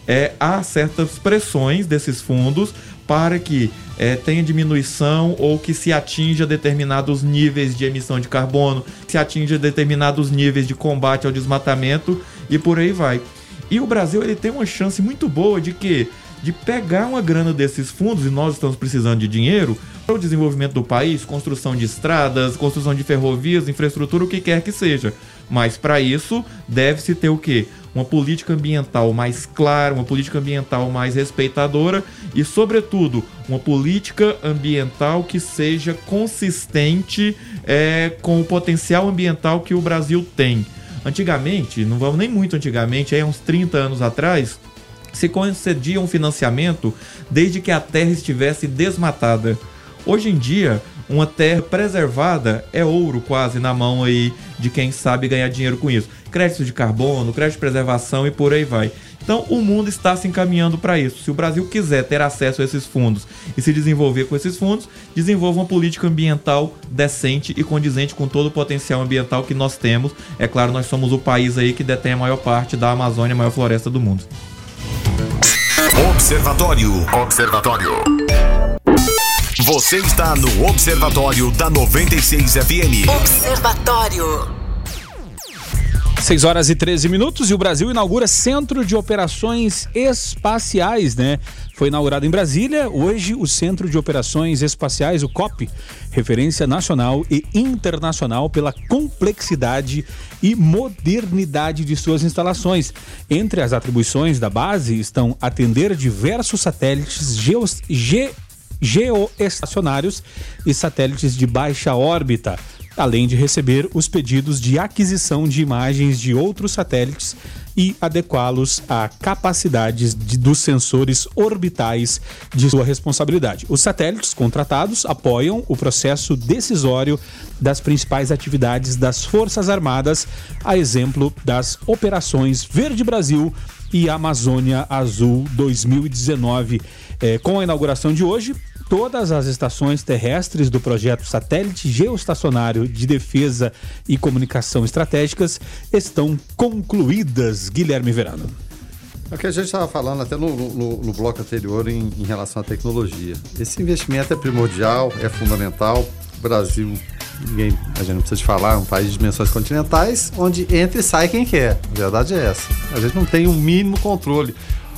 É, há certas pressões desses fundos para que é, tenha diminuição ou que se atinja determinados níveis de emissão de carbono, se atinja determinados níveis de combate ao desmatamento e por aí vai. E o Brasil ele tem uma chance muito boa de que de pegar uma grana desses fundos e nós estamos precisando de dinheiro para o desenvolvimento do país, construção de estradas, construção de ferrovias, infraestrutura, o que quer que seja. Mas para isso deve-se ter o quê? Uma política ambiental mais clara, uma política ambiental mais respeitadora e, sobretudo, uma política ambiental que seja consistente é, com o potencial ambiental que o Brasil tem. Antigamente, não vamos nem muito antigamente, aí uns 30 anos atrás, se concedia um financiamento desde que a terra estivesse desmatada. Hoje em dia, uma terra preservada é ouro quase na mão aí de quem sabe ganhar dinheiro com isso. Crédito de carbono, crédito de preservação e por aí vai. Então o mundo está se encaminhando para isso. Se o Brasil quiser ter acesso a esses fundos e se desenvolver com esses fundos, desenvolva uma política ambiental decente e condizente com todo o potencial ambiental que nós temos. É claro, nós somos o país aí que detém a maior parte da Amazônia, a maior floresta do mundo. Observatório. Observatório. Você está no Observatório da 96 FM. Observatório. 6 horas e 13 minutos e o Brasil inaugura Centro de Operações Espaciais, né? Foi inaugurado em Brasília, hoje o Centro de Operações Espaciais, o COP, referência nacional e internacional pela complexidade e modernidade de suas instalações. Entre as atribuições da base estão atender diversos satélites geoestacionários e satélites de baixa órbita além de receber os pedidos de aquisição de imagens de outros satélites e adequá-los a capacidades de, dos sensores orbitais de sua responsabilidade. Os satélites contratados apoiam o processo decisório das principais atividades das Forças Armadas, a exemplo das operações Verde Brasil e Amazônia Azul 2019. É, com a inauguração de hoje, todas as estações terrestres do projeto Satélite Geoestacionário de Defesa e Comunicação Estratégicas estão concluídas, Guilherme Verano. É o que a gente estava falando até no, no, no bloco anterior em, em, relação à tecnologia. Esse investimento é primordial, é fundamental. O Brasil, ninguém, a gente não precisa falar, é um país de dimensões continentais, onde entra e sai quem quer. A verdade é essa. A gente não tem o um mínimo controle.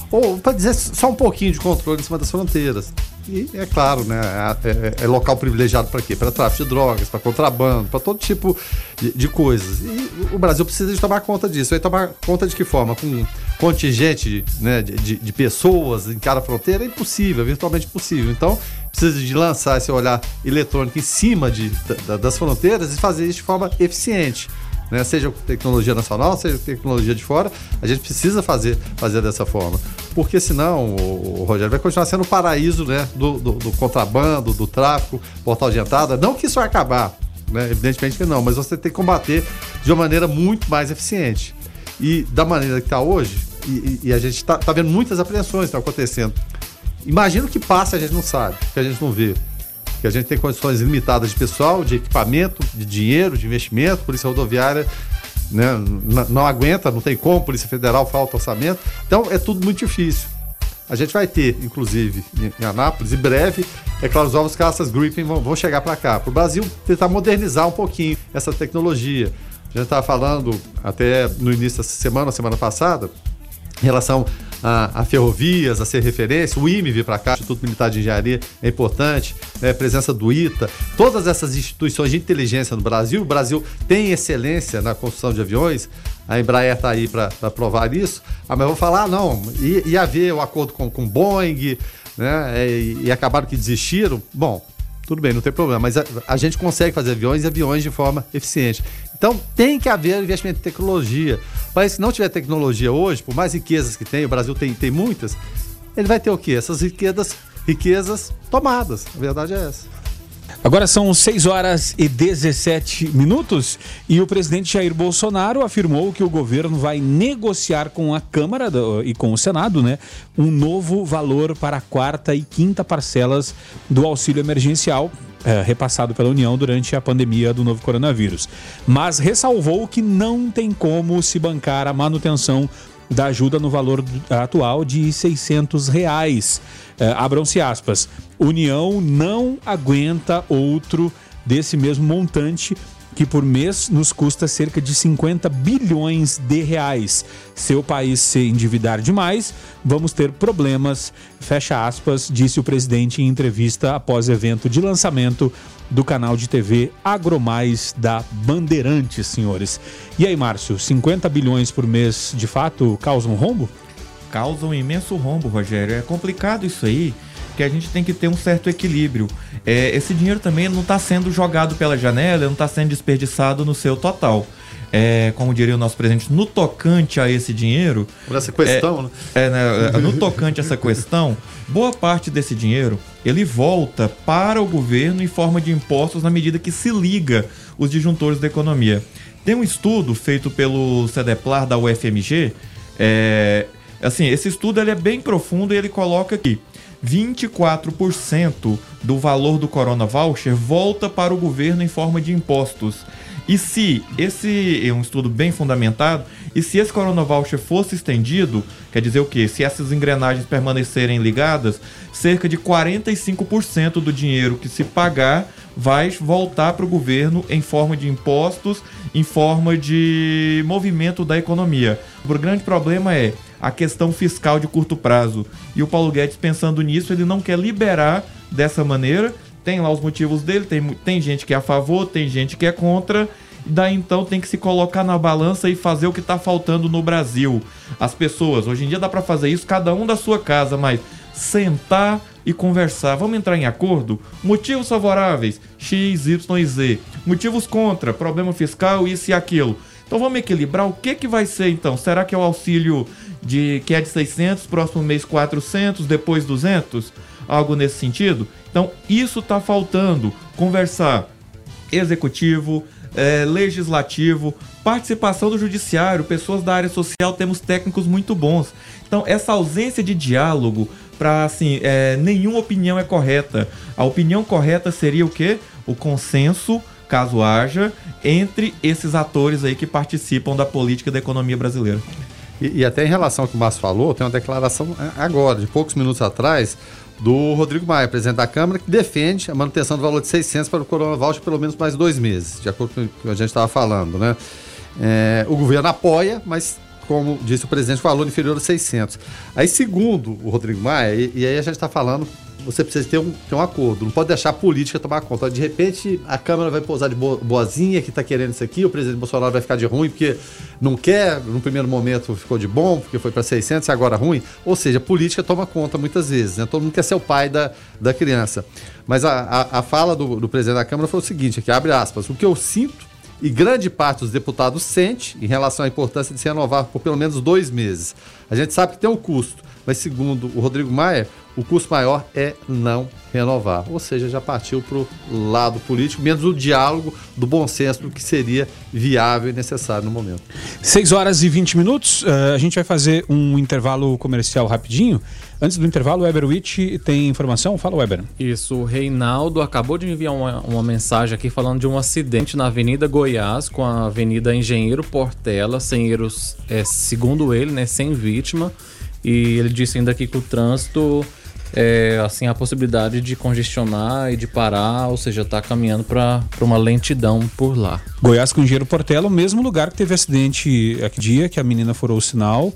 Ou, para dizer, só um pouquinho de controle em cima das fronteiras. E é claro, né? É, é, local privilegiado para quê? Para tráfico de drogas, para contrabando, para todo tipo de, de, coisas. E o Brasil precisa de tomar conta disso. Vai tomar conta de que forma? Com contingente né, de, de, de pessoas em cada fronteira? É impossível, é virtualmente impossível. Então, precisa de lançar esse olhar eletrônico em cima de, da, das fronteiras e fazer isso de forma eficiente né? Seja tecnologia nacional, seja tecnologia de fora, a gente precisa fazer, fazer dessa forma. Porque senão, o, o Rogério vai continuar sendo o paraíso né? do, do, do contrabando, do tráfico, portal de entrada. Não que isso vai acabar, né? evidentemente que não, mas você tem que combater de uma maneira muito mais eficiente. E da maneira que está hoje, e, e, a gente está tá vendo muitas apreensões estão acontecendo. Imagina o que passa a gente não sabe, que a gente não vê. Que a gente tem condições limitadas de pessoal, de equipamento, de dinheiro, de investimento, Polícia Rodoviária né, não aguenta, não tem como, Polícia Federal falta orçamento. Então é tudo muito difícil. A gente vai ter, inclusive, em Anápolis, em breve, é claro, os ovos caças Griffin vão, vão chegar para cá. Para o Brasil tentar modernizar um pouquinho essa tecnologia. A gente estava falando até no início da semana, semana passada, em relação a, a, ferrovias, a ser referência, o IME vir para cá, Instituto Militar de Engenharia é importante, né, a presença do ITA, todas essas instituições de inteligência no Brasil, o Brasil tem excelência na construção de aviões, a Embraer está aí para provar isso, ah, mas vou falar, não, ia, haver o um acordo com, com Boeing, né, e, e acabaram que desistiram, bom, tudo bem, não tem problema, mas a, a, gente consegue fazer aviões e aviões de forma eficiente. Então tem que haver investimento em tecnologia. Mas se não tiver tecnologia hoje, por mais riquezas que tem, o Brasil tem, tem muitas, ele vai ter o quê? Essas riquezas, riquezas tomadas. A verdade é essa. Agora são 6 horas e 17 minutos e o presidente Jair Bolsonaro afirmou que o governo vai negociar com a Câmara e com o Senado né, um novo valor para a quarta e quinta parcelas do auxílio emergencial é, repassado pela União durante a pandemia do novo coronavírus. Mas ressalvou que não tem como se bancar a manutenção da ajuda no valor atual de 600 reais. É, Abram-se aspas. União não aguenta outro desse mesmo montante que por mês nos custa cerca de 50 bilhões de reais. Se o país se endividar demais, vamos ter problemas, fecha aspas, disse o presidente em entrevista após evento de lançamento do canal de TV Agromais da Bandeirantes, senhores. E aí, Márcio, 50 bilhões por mês de fato causam rombo? Causa um imenso rombo, Rogério. É complicado isso aí, que a gente tem que ter um certo equilíbrio. É, esse dinheiro também não está sendo jogado pela janela, não está sendo desperdiçado no seu total. É, como diria o nosso presidente, no tocante a esse dinheiro. Essa questão, é, né? É, né, é, no tocante a essa questão, boa parte desse dinheiro ele volta para o governo em forma de impostos na medida que se liga os disjuntores da economia. Tem um estudo feito pelo CEDEPLAR da UFMG. É, assim, esse estudo ele é bem profundo e ele coloca que 24% do valor do Corona Voucher volta para o governo em forma de impostos. E se esse é um estudo bem fundamentado, e se esse Corona Voucher fosse estendido, quer dizer o quê? Se essas engrenagens permanecerem ligadas, cerca de 45% do dinheiro que se pagar vai voltar para o governo em forma de impostos, em forma de movimento da economia. O grande problema é a questão fiscal de curto prazo. E o Paulo Guedes, pensando nisso, ele não quer liberar dessa maneira tem lá os motivos dele, tem, tem gente que é a favor, tem gente que é contra. Daí então tem que se colocar na balança e fazer o que está faltando no Brasil. As pessoas, hoje em dia dá para fazer isso cada um da sua casa, mas sentar e conversar. Vamos entrar em acordo? Motivos favoráveis, X, Y e Z. Motivos contra, problema fiscal, isso e aquilo. Então vamos equilibrar. O que que vai ser então? Será que é o auxílio de que é de 600, próximo mês 400, depois 200? Algo nesse sentido? Então, isso está faltando. Conversar executivo, é, legislativo, participação do judiciário, pessoas da área social, temos técnicos muito bons. Então, essa ausência de diálogo para assim, é, nenhuma opinião é correta. A opinião correta seria o quê? O consenso, caso haja, entre esses atores aí que participam da política da economia brasileira. E, e até em relação ao que o Márcio falou, tem uma declaração é, agora, de poucos minutos atrás, do Rodrigo Maia, presidente da Câmara, que defende a manutenção do valor de 600 para o Corona Voucher pelo menos mais dois meses, de acordo com o que a gente estava falando, né? É, o governo apoia, mas como disse o presidente, o valor inferior a 600. Aí, segundo o Rodrigo Maia, e, e aí a gente está falando você precisa ter um, ter um acordo. Não pode deixar a política tomar conta. De repente, a Câmara vai pousar de boazinha, que está querendo isso aqui, o presidente Bolsonaro vai ficar de ruim porque não quer, no primeiro momento ficou de bom, porque foi para 600 e agora ruim. Ou seja, a política toma conta muitas vezes. Né? Todo mundo quer ser o pai da, da criança. Mas a, a, a fala do, do presidente da Câmara foi o seguinte, aqui abre aspas, o que eu sinto e grande parte dos deputados sente em relação à importância de se renovar por pelo menos dois meses. A gente sabe que tem um custo mas segundo o Rodrigo Maia, o custo maior é não renovar. Ou seja, já partiu para o lado político, menos o diálogo do bom senso do que seria viável e necessário no momento. 6 horas e 20 minutos, uh, a gente vai fazer um intervalo comercial rapidinho. Antes do intervalo, o Weber Witt tem informação? Fala, Weber. Isso, o Reinaldo acabou de enviar uma, uma mensagem aqui falando de um acidente na Avenida Goiás com a Avenida Engenheiro Portela, sem erros, é, segundo ele, né, sem vítima. E ele disse ainda que o trânsito é, assim, a possibilidade de congestionar e de parar, ou seja, está caminhando para uma lentidão por lá. Goiás com Engenheiro Portela, o mesmo lugar que teve acidente aqui dia, que a menina furou o sinal.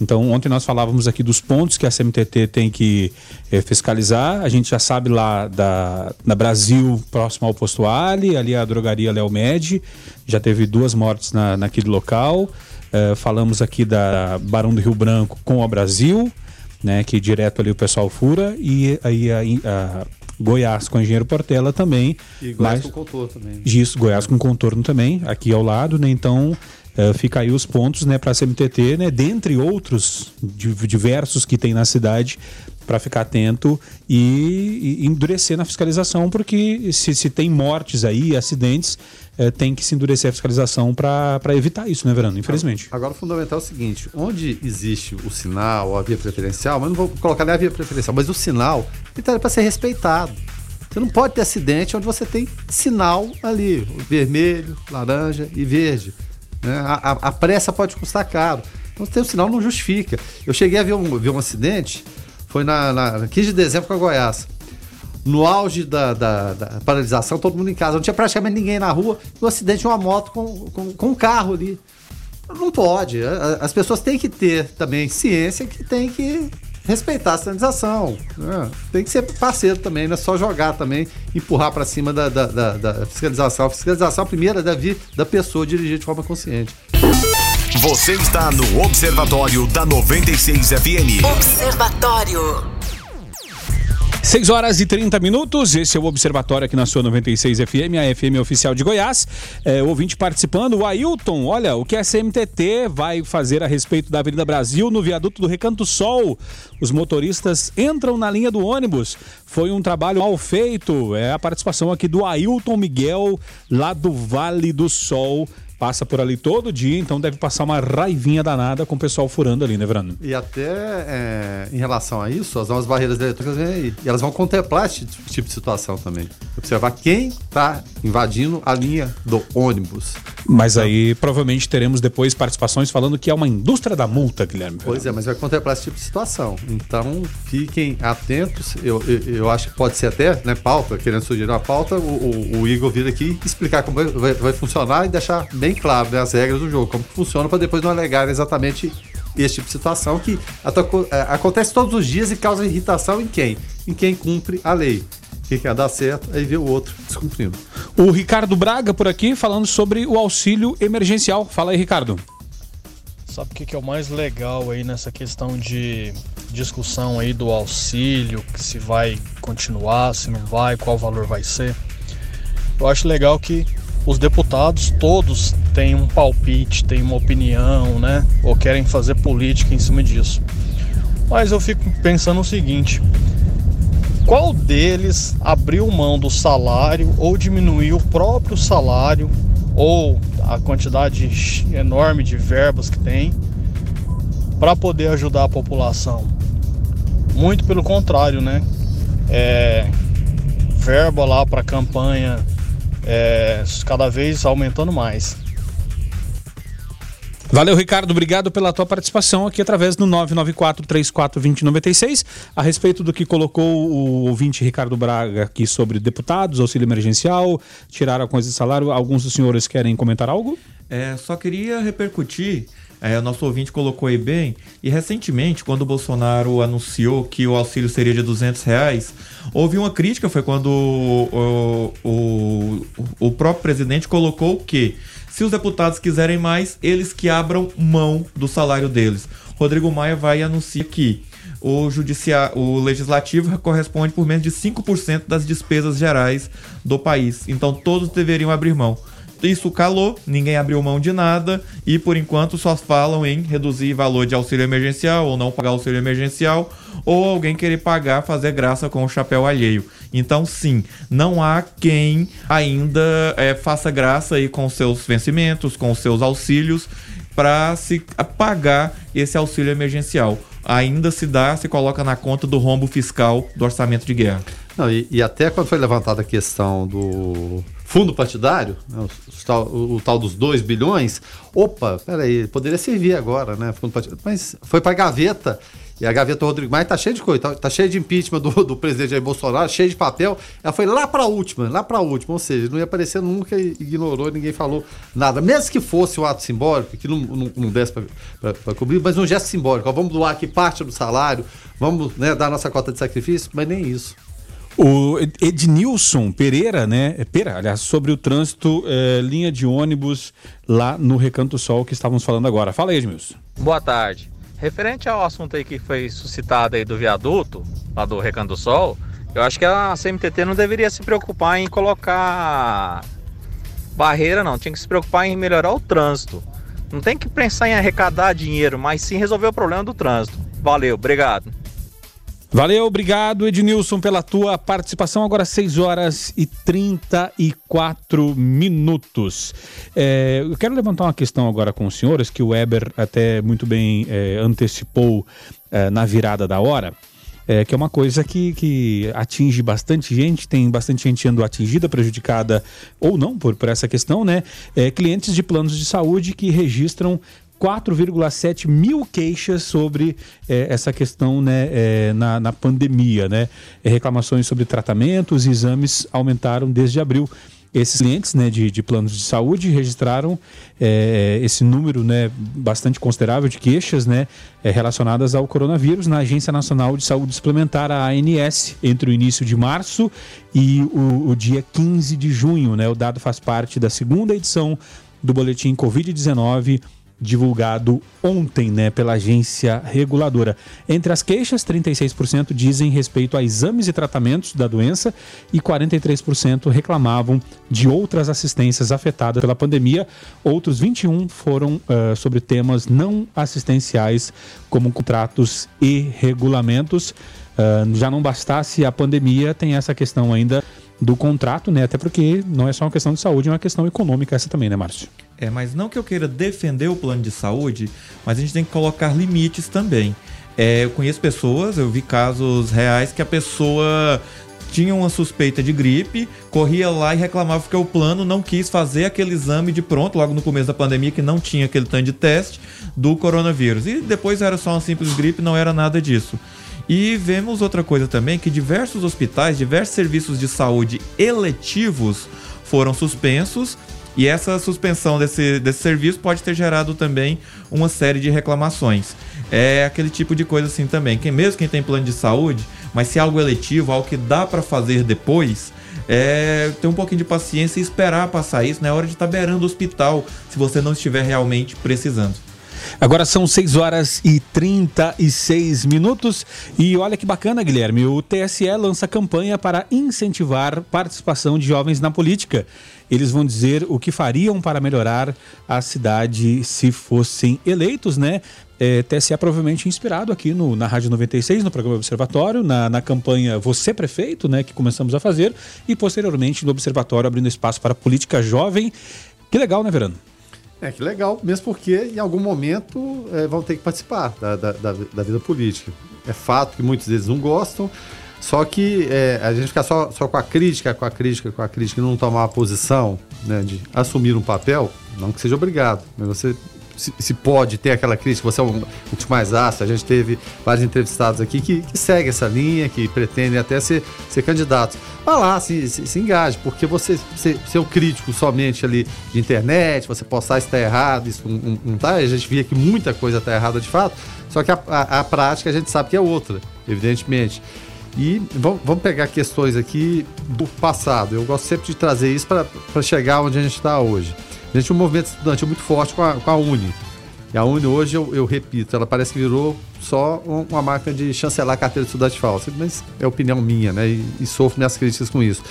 Então, ontem nós falávamos aqui dos pontos que a CMTT tem que é, fiscalizar. A gente já sabe lá da, da Brasil, próximo ao posto Ali, ali a drogaria Léo Med, já teve duas mortes na, naquele local. É, falamos aqui da Barão do Rio Branco com a Brasil né? Que direto ali o pessoal fura e aí a, a Goiás com Engenheiro Portela também. E Goiás mas, com contorno também. Isso, Goiás com contorno também, aqui ao lado, né? Então uh, fica aí os pontos, né, para a CMTT, né? Dentre outros diversos que tem na cidade, para ficar atento e, e, endurecer na fiscalização, porque se, se tem mortes aí, acidentes, é, tem que se endurecer a fiscalização para evitar isso, né, Verano? Infelizmente. Agora, o fundamental é o seguinte: onde existe o sinal, a via preferencial, mas não vou colocar nem a via preferencial, mas o sinal, então é para ser respeitado. Você não pode ter acidente onde você tem sinal ali, vermelho, laranja e verde. Né? A, a, a, pressa pode custar caro. Então, ter o sinal não justifica. Eu cheguei a ver um, ver um acidente, foi na, na 15 de dezembro com a Goiás no auge da, da, da, paralisação, todo mundo em casa. Não tinha praticamente ninguém na rua. No acidente, uma moto com, com, com um carro ali. Não pode. As pessoas têm que ter também ciência que tem que respeitar a sinalização. Né? Tem que ser parceiro também, não é só jogar também, empurrar para cima da, da, da, da, fiscalização. A fiscalização primeira deve vir da pessoa dirigir de forma consciente. Você está no Observatório da 96 FM. Observatório. 6 horas e 30 minutos, esse é o Observatório aqui na sua 96 FM, a FM oficial de Goiás. É, ouvinte participando, o Ailton, olha, o que a CMTT vai fazer a respeito da Avenida Brasil no viaduto do Recanto Sol? Os motoristas entram na linha do ônibus. Foi um trabalho mal feito. É a participação aqui do Ailton Miguel, lá do Vale do Sol passa por ali todo dia, então deve passar uma raivinha danada com o pessoal furando ali, né, Verano? E até é, em relação a isso, as novas barreiras eletrônicas vêm aí. E elas vão contemplar esse tipo de situação também. Observar quem está invadindo a linha do ônibus. Mas então, aí provavelmente teremos depois participações falando que é uma indústria da multa, Guilherme. Pois é, mas vai contemplar esse tipo de situação. Então fiquem atentos. Eu, eu, eu acho que pode ser até, né, pauta, querendo sugerir uma pauta, o, o, o Igor vir aqui explicar como vai, vai, vai funcionar e deixar bem bem claro né, as regras do jogo, como que funciona, para depois não alegar exatamente esse tipo de situação que é, acontece todos os dias e causa irritação em quem? Em quem cumpre a lei. Quem quer dar certo, aí vê o outro descumprindo. O Ricardo Braga por aqui falando sobre o auxílio emergencial. Fala aí, Ricardo. Sabe o que é o mais legal aí nessa questão de discussão aí do auxílio, que se vai continuar, se não vai, qual valor vai ser? Eu acho legal que os deputados todos têm um palpite, têm uma opinião, né? Ou querem fazer política em cima disso. Mas eu fico pensando o seguinte: qual deles abriu mão do salário ou diminuiu o próprio salário ou a quantidade enorme de verbas que tem para poder ajudar a população? Muito pelo contrário, né? É, verba lá para campanha é, cada vez aumentando mais. Valeu, Ricardo. Obrigado pela tua participação aqui através do 994-34-2096. A respeito do que colocou o ouvinte Ricardo Braga aqui sobre deputados, auxílio emergencial, tiraram a coisa de salário. Alguns dos senhores querem comentar algo? É, só queria repercutir é, o nosso ouvinte colocou aí bem. E recentemente, quando o Bolsonaro anunciou que o auxílio seria de 200 reais, houve uma crítica. Foi quando o, o, o próprio presidente colocou que se os deputados quiserem mais, eles que abram mão do salário deles. Rodrigo Maia vai e anuncia que o, o legislativo corresponde por menos de 5% das despesas gerais do país. Então todos deveriam abrir mão. Isso calou, ninguém abriu mão de nada e por enquanto só falam em reduzir valor de auxílio emergencial ou não pagar auxílio emergencial ou alguém querer pagar, fazer graça com o chapéu alheio. Então, sim, não há quem ainda é, faça graça aí com seus vencimentos, com seus auxílios para se pagar esse auxílio emergencial. Ainda se dá, se coloca na conta do rombo fiscal do orçamento de guerra. Não, e, e até quando foi levantada a questão do fundo partidário, né, o, o, o, tal dos 2 bilhões, opa, peraí, poderia servir agora, né? Fundo partidário, mas foi para gaveta e a gaveta Rodrigo Maia tá cheia de coisa, tá, tá cheia de impeachment do, do presidente Jair Bolsonaro, cheia de papel. Ela foi lá para a última, lá para a última, ou seja, não ia aparecer nunca, ignorou, ninguém falou nada. Mesmo que fosse um ato simbólico, que não, não, não desse para cobrir, mas um gesto simbólico. Ó, vamos doar aqui parte do salário, vamos né, dar nossa cota de sacrifício, mas nem isso. O Ednilson Pereira, né? Pera, aliás, sobre o trânsito, é, linha de ônibus lá no Recanto Sol que estávamos falando agora. Fala aí, Edmilson. Boa tarde. Referente ao assunto aí que foi suscitado aí do viaduto, lá do Recanto Sol, eu acho que a CMTT não deveria se preocupar em colocar barreira, não. Tinha que se preocupar em melhorar o trânsito. Não tem que pensar em arrecadar dinheiro, mas sim resolver o problema do trânsito. Valeu, obrigado. Valeu, obrigado Ednilson pela tua participação. Agora 6 horas e 34 minutos. É, eu quero levantar uma questão agora com os senhores, que o Weber até muito bem é, antecipou é, na virada da hora. É, que é uma coisa que, que atinge bastante gente, tem bastante gente sendo atingida, prejudicada ou não por, por essa questão, né? É, clientes de planos de saúde que registram 4,7 mil queixas sobre é, essa questão né, é, na, na, pandemia. Né? É, reclamações sobre tratamentos e exames aumentaram desde abril. Esses clientes né, de, de planos de saúde registraram é, esse número né, bastante considerável de queixas né, relacionadas ao coronavírus na Agência Nacional de Saúde Suplementar, a ANS, entre o início de março e o, o dia 15 de junho. Né? O dado faz parte da segunda edição do boletim Covid-19 divulgado ontem né, pela agência reguladora. Entre as queixas, 36% dizem respeito a exames e tratamentos da doença e 43% reclamavam de outras assistências afetadas pela pandemia. Outros 21 foram uh, sobre temas não assistenciais, como contratos e regulamentos. Uh, já não bastasse a pandemia, tem essa questão ainda do contrato, né? Até porque não é só uma questão de saúde, é uma questão econômica essa também, né, Márcio? É, mas não que eu queira defender o plano de saúde, mas a gente tem que colocar limites também. É, eu conheço pessoas, eu vi casos reais que a pessoa tinha uma suspeita de gripe, corria lá e reclamava porque o plano não quis fazer aquele exame de pronto, logo no começo da pandemia, que não tinha aquele tanto de teste do coronavírus. E depois era só uma simples gripe, não era nada disso. E vemos outra coisa também, que diversos hospitais, diversos serviços de saúde eletivos foram suspensos e essa suspensão desse, desse serviço pode ter gerado também uma série de reclamações. É aquele tipo de coisa assim também. Quem, mesmo quem tem plano de saúde, mas se é algo eletivo, algo que dá para fazer depois, é, ter um pouquinho de paciência e esperar passar isso. Não é hora de estar tá beirando o hospital se você não estiver realmente precisando. Agora são 6 horas e 36 minutos. E olha que bacana, Guilherme. O TSE lança campanha para incentivar participação de jovens na política. Eles vão dizer o que fariam para melhorar a cidade se fossem eleitos, né? É, TSE provavelmente inspirado aqui no, na Rádio 96, no programa Observatório, na, na campanha Você Prefeito, né, que começamos a fazer, e posteriormente no Observatório abrindo espaço para política jovem. Que legal, né, Verano? É, que legal, mesmo porque em algum momento é, vão ter que participar da, da, da, da, vida política. É fato que muitos deles não gostam, só que é, a gente ficar só, só com a crítica, com a crítica, com a crítica e não tomar a posição né, de assumir um papel, não que seja obrigado, mas você se, pode ter aquela crítica, você é um, um mais ácido, a gente teve vários entrevistados aqui que, que seguem essa linha, que pretendem até ser, ser candidatos. Vá lá, se, se, se engaje, porque você ser, um crítico somente ali de internet, você postar está errado, isso não, não tá, a gente via que muita coisa está errada de fato, só que a, a, a prática a gente sabe que é outra, evidentemente. E vamos pegar questões aqui do passado. Eu gosto sempre de trazer isso para chegar onde a gente está hoje. A gente tinha um movimento estudantil muito forte com a, com a Uni. E a Uni hoje, eu, eu, repito, ela parece que virou só uma máquina de chancelar a carteira de estudante falsa. Mas é opinião minha, né? E, e sofro minhas críticas com isso.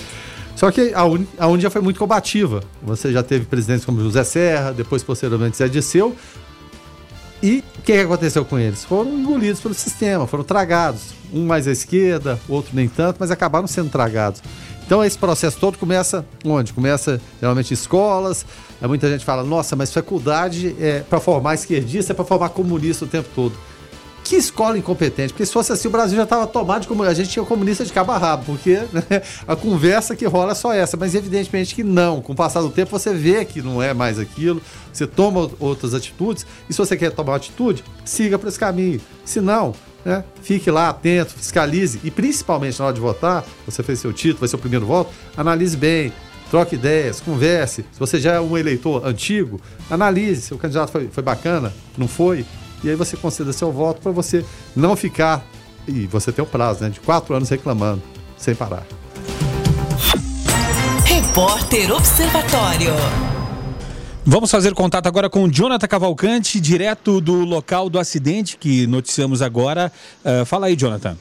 Só que a, Uni, a Uni já foi muito combativa. Você já teve presidentes como José Serra, depois posteriormente Zé Disseu. E o que, aconteceu com eles? Foram engolidos pelo sistema, foram tragados. Um mais à esquerda, outro nem tanto, mas acabaram sendo tragados. Então esse processo todo começa onde? Começa geralmente em escolas. Aí muita gente fala, nossa, mas faculdade é para formar esquerdista, é para formar comunista o tempo todo. Que escola incompetente, porque se fosse assim o Brasil já estava tomado de comunista, a gente tinha comunista de cabo a rabo, porque né, a conversa que rola é só essa, mas evidentemente que não. Com o passar do tempo você vê que não é mais aquilo, você toma outras atitudes, e se você quer tomar atitude, siga por esse caminho. Se não, né, fique lá atento, fiscalize, e principalmente na hora de votar, você fez seu título, vai ser o primeiro voto, analise bem, troque ideias, converse. Se você já é um eleitor antigo, analise se o candidato foi, foi bacana, não foi, e aí você conceda seu voto para você não ficar, e você tem o um prazo, né, de quatro anos reclamando, sem parar. Repórter Observatório. Vamos fazer contato agora com Jonathan Cavalcante, direto do local do acidente que noticiamos agora. Uh, fala aí, Jonathan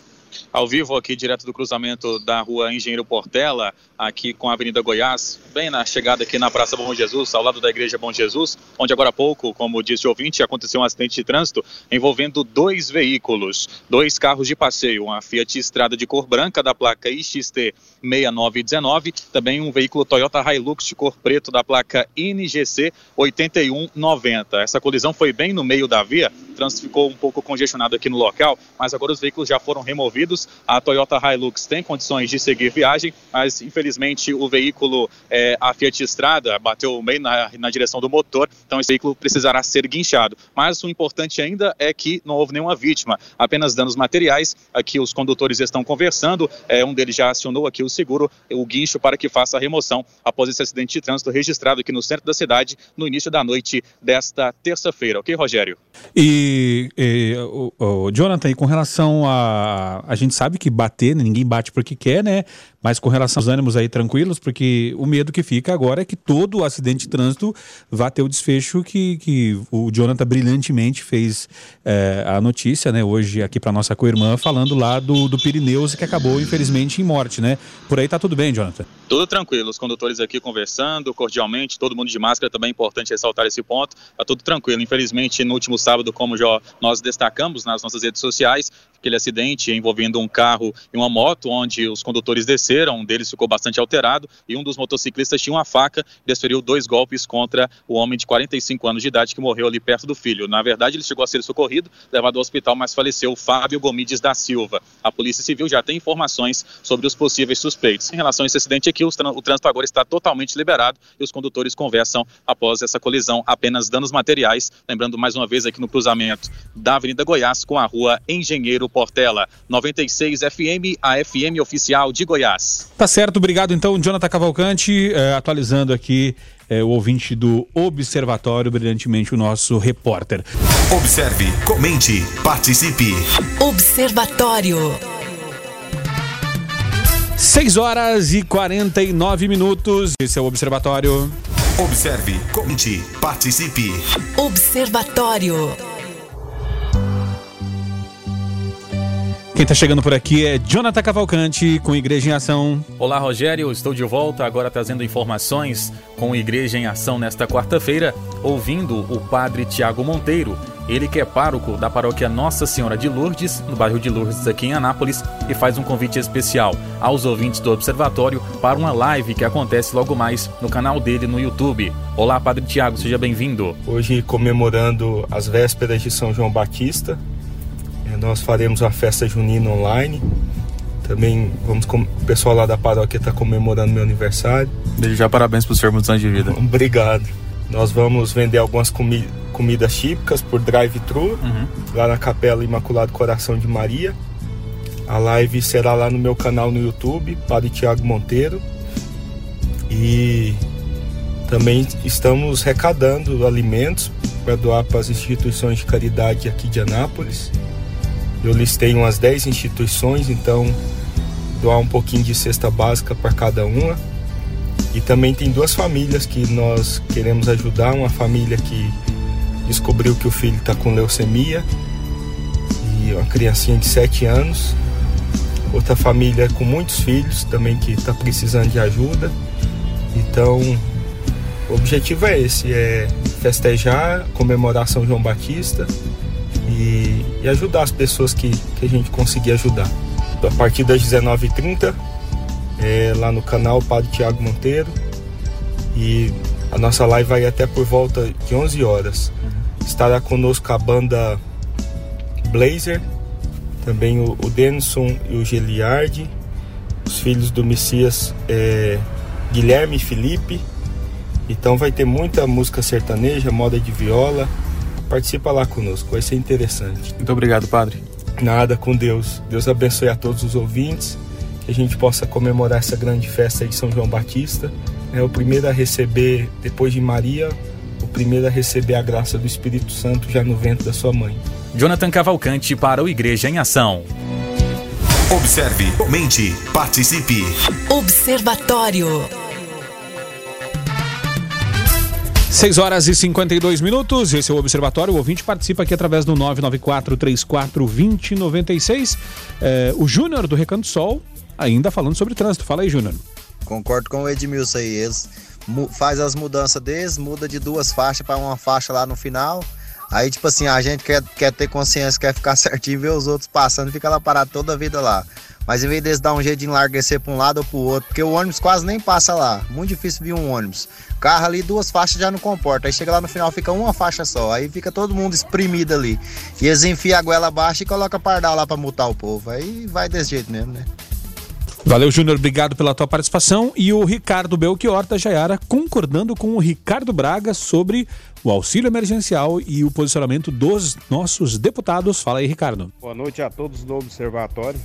ao vivo aqui direto do cruzamento da rua Engenheiro Portela, aqui com a Avenida Goiás, bem na chegada aqui na Praça Bom Jesus, ao lado da Igreja Bom Jesus, onde agora há pouco, como disse o ouvinte, aconteceu um acidente de trânsito envolvendo dois veículos, dois carros de passeio, uma Fiat Estrada de cor branca da placa IXT 6919, também um veículo Toyota Hilux de cor preto da placa NGC 8190. Essa colisão foi bem no meio da via, o trânsito ficou um pouco congestionado aqui no local, mas agora os veículos já foram removidos. A Toyota Hilux tem condições de seguir viagem, mas infelizmente o veículo, é, a Fiat Estrada, bateu bem na, na direção do motor, então esse veículo precisará ser guinchado. Mas o importante ainda é que não houve nenhuma vítima, apenas danos materiais. Aqui os condutores estão conversando, é, um deles já acionou aqui o seguro, o guincho, para que faça a remoção após esse acidente de trânsito registrado aqui no centro da cidade no início da noite desta terça-feira. Ok, Rogério? E, e o, o, Jonathan, e com relação a. A gente sabe que bater, ninguém bate porque quer, né? Mas com relação aos ânimos aí tranquilos, porque o medo que fica agora é que todo acidente de trânsito vá ter o desfecho que, que o Jonathan brilhantemente fez é, a notícia, né, hoje aqui para nossa co-irmã, falando lá do, do Pirineus, que acabou infelizmente em morte, né? Por aí tá tudo bem, Jonathan? Tudo tranquilo, os condutores aqui conversando cordialmente, todo mundo de máscara, também é importante ressaltar esse ponto, tá tudo tranquilo. Infelizmente, no último sábado, como já nós destacamos nas nossas redes sociais, aquele acidente envolvendo um carro e uma moto, onde os condutores desceram, um deles ficou bastante alterado e um dos motociclistas tinha uma faca e desferiu dois golpes contra o homem de 45 anos de idade que morreu ali perto do filho. Na verdade, ele chegou a ser socorrido, levado ao hospital, mas faleceu Fábio Gomides da Silva. A Polícia Civil já tem informações sobre os possíveis suspeitos. Em relação a esse acidente aqui, o trânsito agora está totalmente liberado e os condutores conversam após essa colisão, apenas danos materiais. Lembrando mais uma vez aqui no cruzamento da Avenida Goiás com a rua Engenheiro Portela. 96 FM, a FM oficial de Goiás. Tá certo, obrigado então, Jonathan Cavalcante, eh, atualizando aqui eh, o ouvinte do Observatório, brilhantemente o nosso repórter. Observe, comente, participe. Observatório. 6 horas e 49 minutos. Esse é o Observatório. Observe, comente, participe. Observatório. Quem está chegando por aqui é Jonathan Cavalcante com Igreja em Ação. Olá, Rogério. Estou de volta agora trazendo informações com Igreja em Ação nesta quarta-feira, ouvindo o padre Tiago Monteiro. Ele que é pároco da paróquia Nossa Senhora de Lourdes, no bairro de Lourdes, aqui em Anápolis, e faz um convite especial aos ouvintes do Observatório para uma live que acontece logo mais no canal dele no YouTube. Olá, Padre Tiago, seja bem-vindo. Hoje, comemorando as vésperas de São João Batista, nós faremos a festa junina online. Também vamos com... o pessoal lá da paróquia está comemorando meu aniversário. Desde já parabéns por ser muitos anos de vida. Obrigado. Nós vamos vender algumas comi... comidas típicas por drive-thru uhum. lá na Capela Imaculado Coração de Maria. A live será lá no meu canal no YouTube, Padre Tiago Monteiro. E também estamos recadando alimentos para doar para as instituições de caridade aqui de Anápolis. Eu listei umas 10 instituições, então doar um pouquinho de cesta básica para cada uma. E também tem duas famílias que nós queremos ajudar. Uma família que descobriu que o filho está com leucemia e uma criancinha de 7 anos. outra família com muitos filhos também que está precisando de ajuda. Então, o objetivo é esse, é festejar, comemorar São João Batista e, e ajudar as pessoas que, que a gente conseguir ajudar. A partir das 19h30, é, lá no canal Padre Tiago Monteiro. E a nossa live vai até por volta de 11 horas. Estará conosco a banda Blazer, também o, o Denison e o Geliardi, os filhos do Messias é, Guilherme e Felipe. Então vai ter muita música sertaneja, moda de viola. Participa lá conosco, vai ser interessante. Muito obrigado, padre. Nada, com Deus. Deus abençoe a todos os ouvintes, que a gente possa comemorar essa grande festa de São João Batista. É o primeiro a receber, depois de Maria, o primeiro a receber a graça do Espírito Santo já no ventre da sua mãe. Jonathan Cavalcante para o Igreja em Ação. Observe, mente, participe. Observatório. 6 horas e 52 minutos, esse é o Observatório. O ouvinte participa aqui através do 994-34-2096. É, o Júnior do Recanto Sol, ainda falando sobre trânsito. Fala aí, Júnior. Concordo com o Edmilson aí. Eles faz as mudanças deles, muda de duas faixas para uma faixa lá no final. Aí, tipo assim, a gente quer, quer ter consciência, quer ficar certinho, ver os outros passando, fica lá parado toda a vida lá. Mas em vez deles dar um jeito de enlarguecer para um lado ou para o outro, porque o ônibus quase nem passa lá. Muito difícil vir um ônibus. Carro ali, duas faixas já não comporta. Aí chega lá no final, fica uma faixa só. Aí fica todo mundo espremido ali. E eles enfiam a goela abaixo e colocam pardal lá para multar o povo. Aí vai desse jeito mesmo, né? Valeu, Júnior. Obrigado pela tua participação. E o Ricardo Belchior da Jaiara concordando com o Ricardo Braga sobre o auxílio emergencial e o posicionamento dos nossos deputados. Fala aí, Ricardo. Boa noite a todos do Observatório.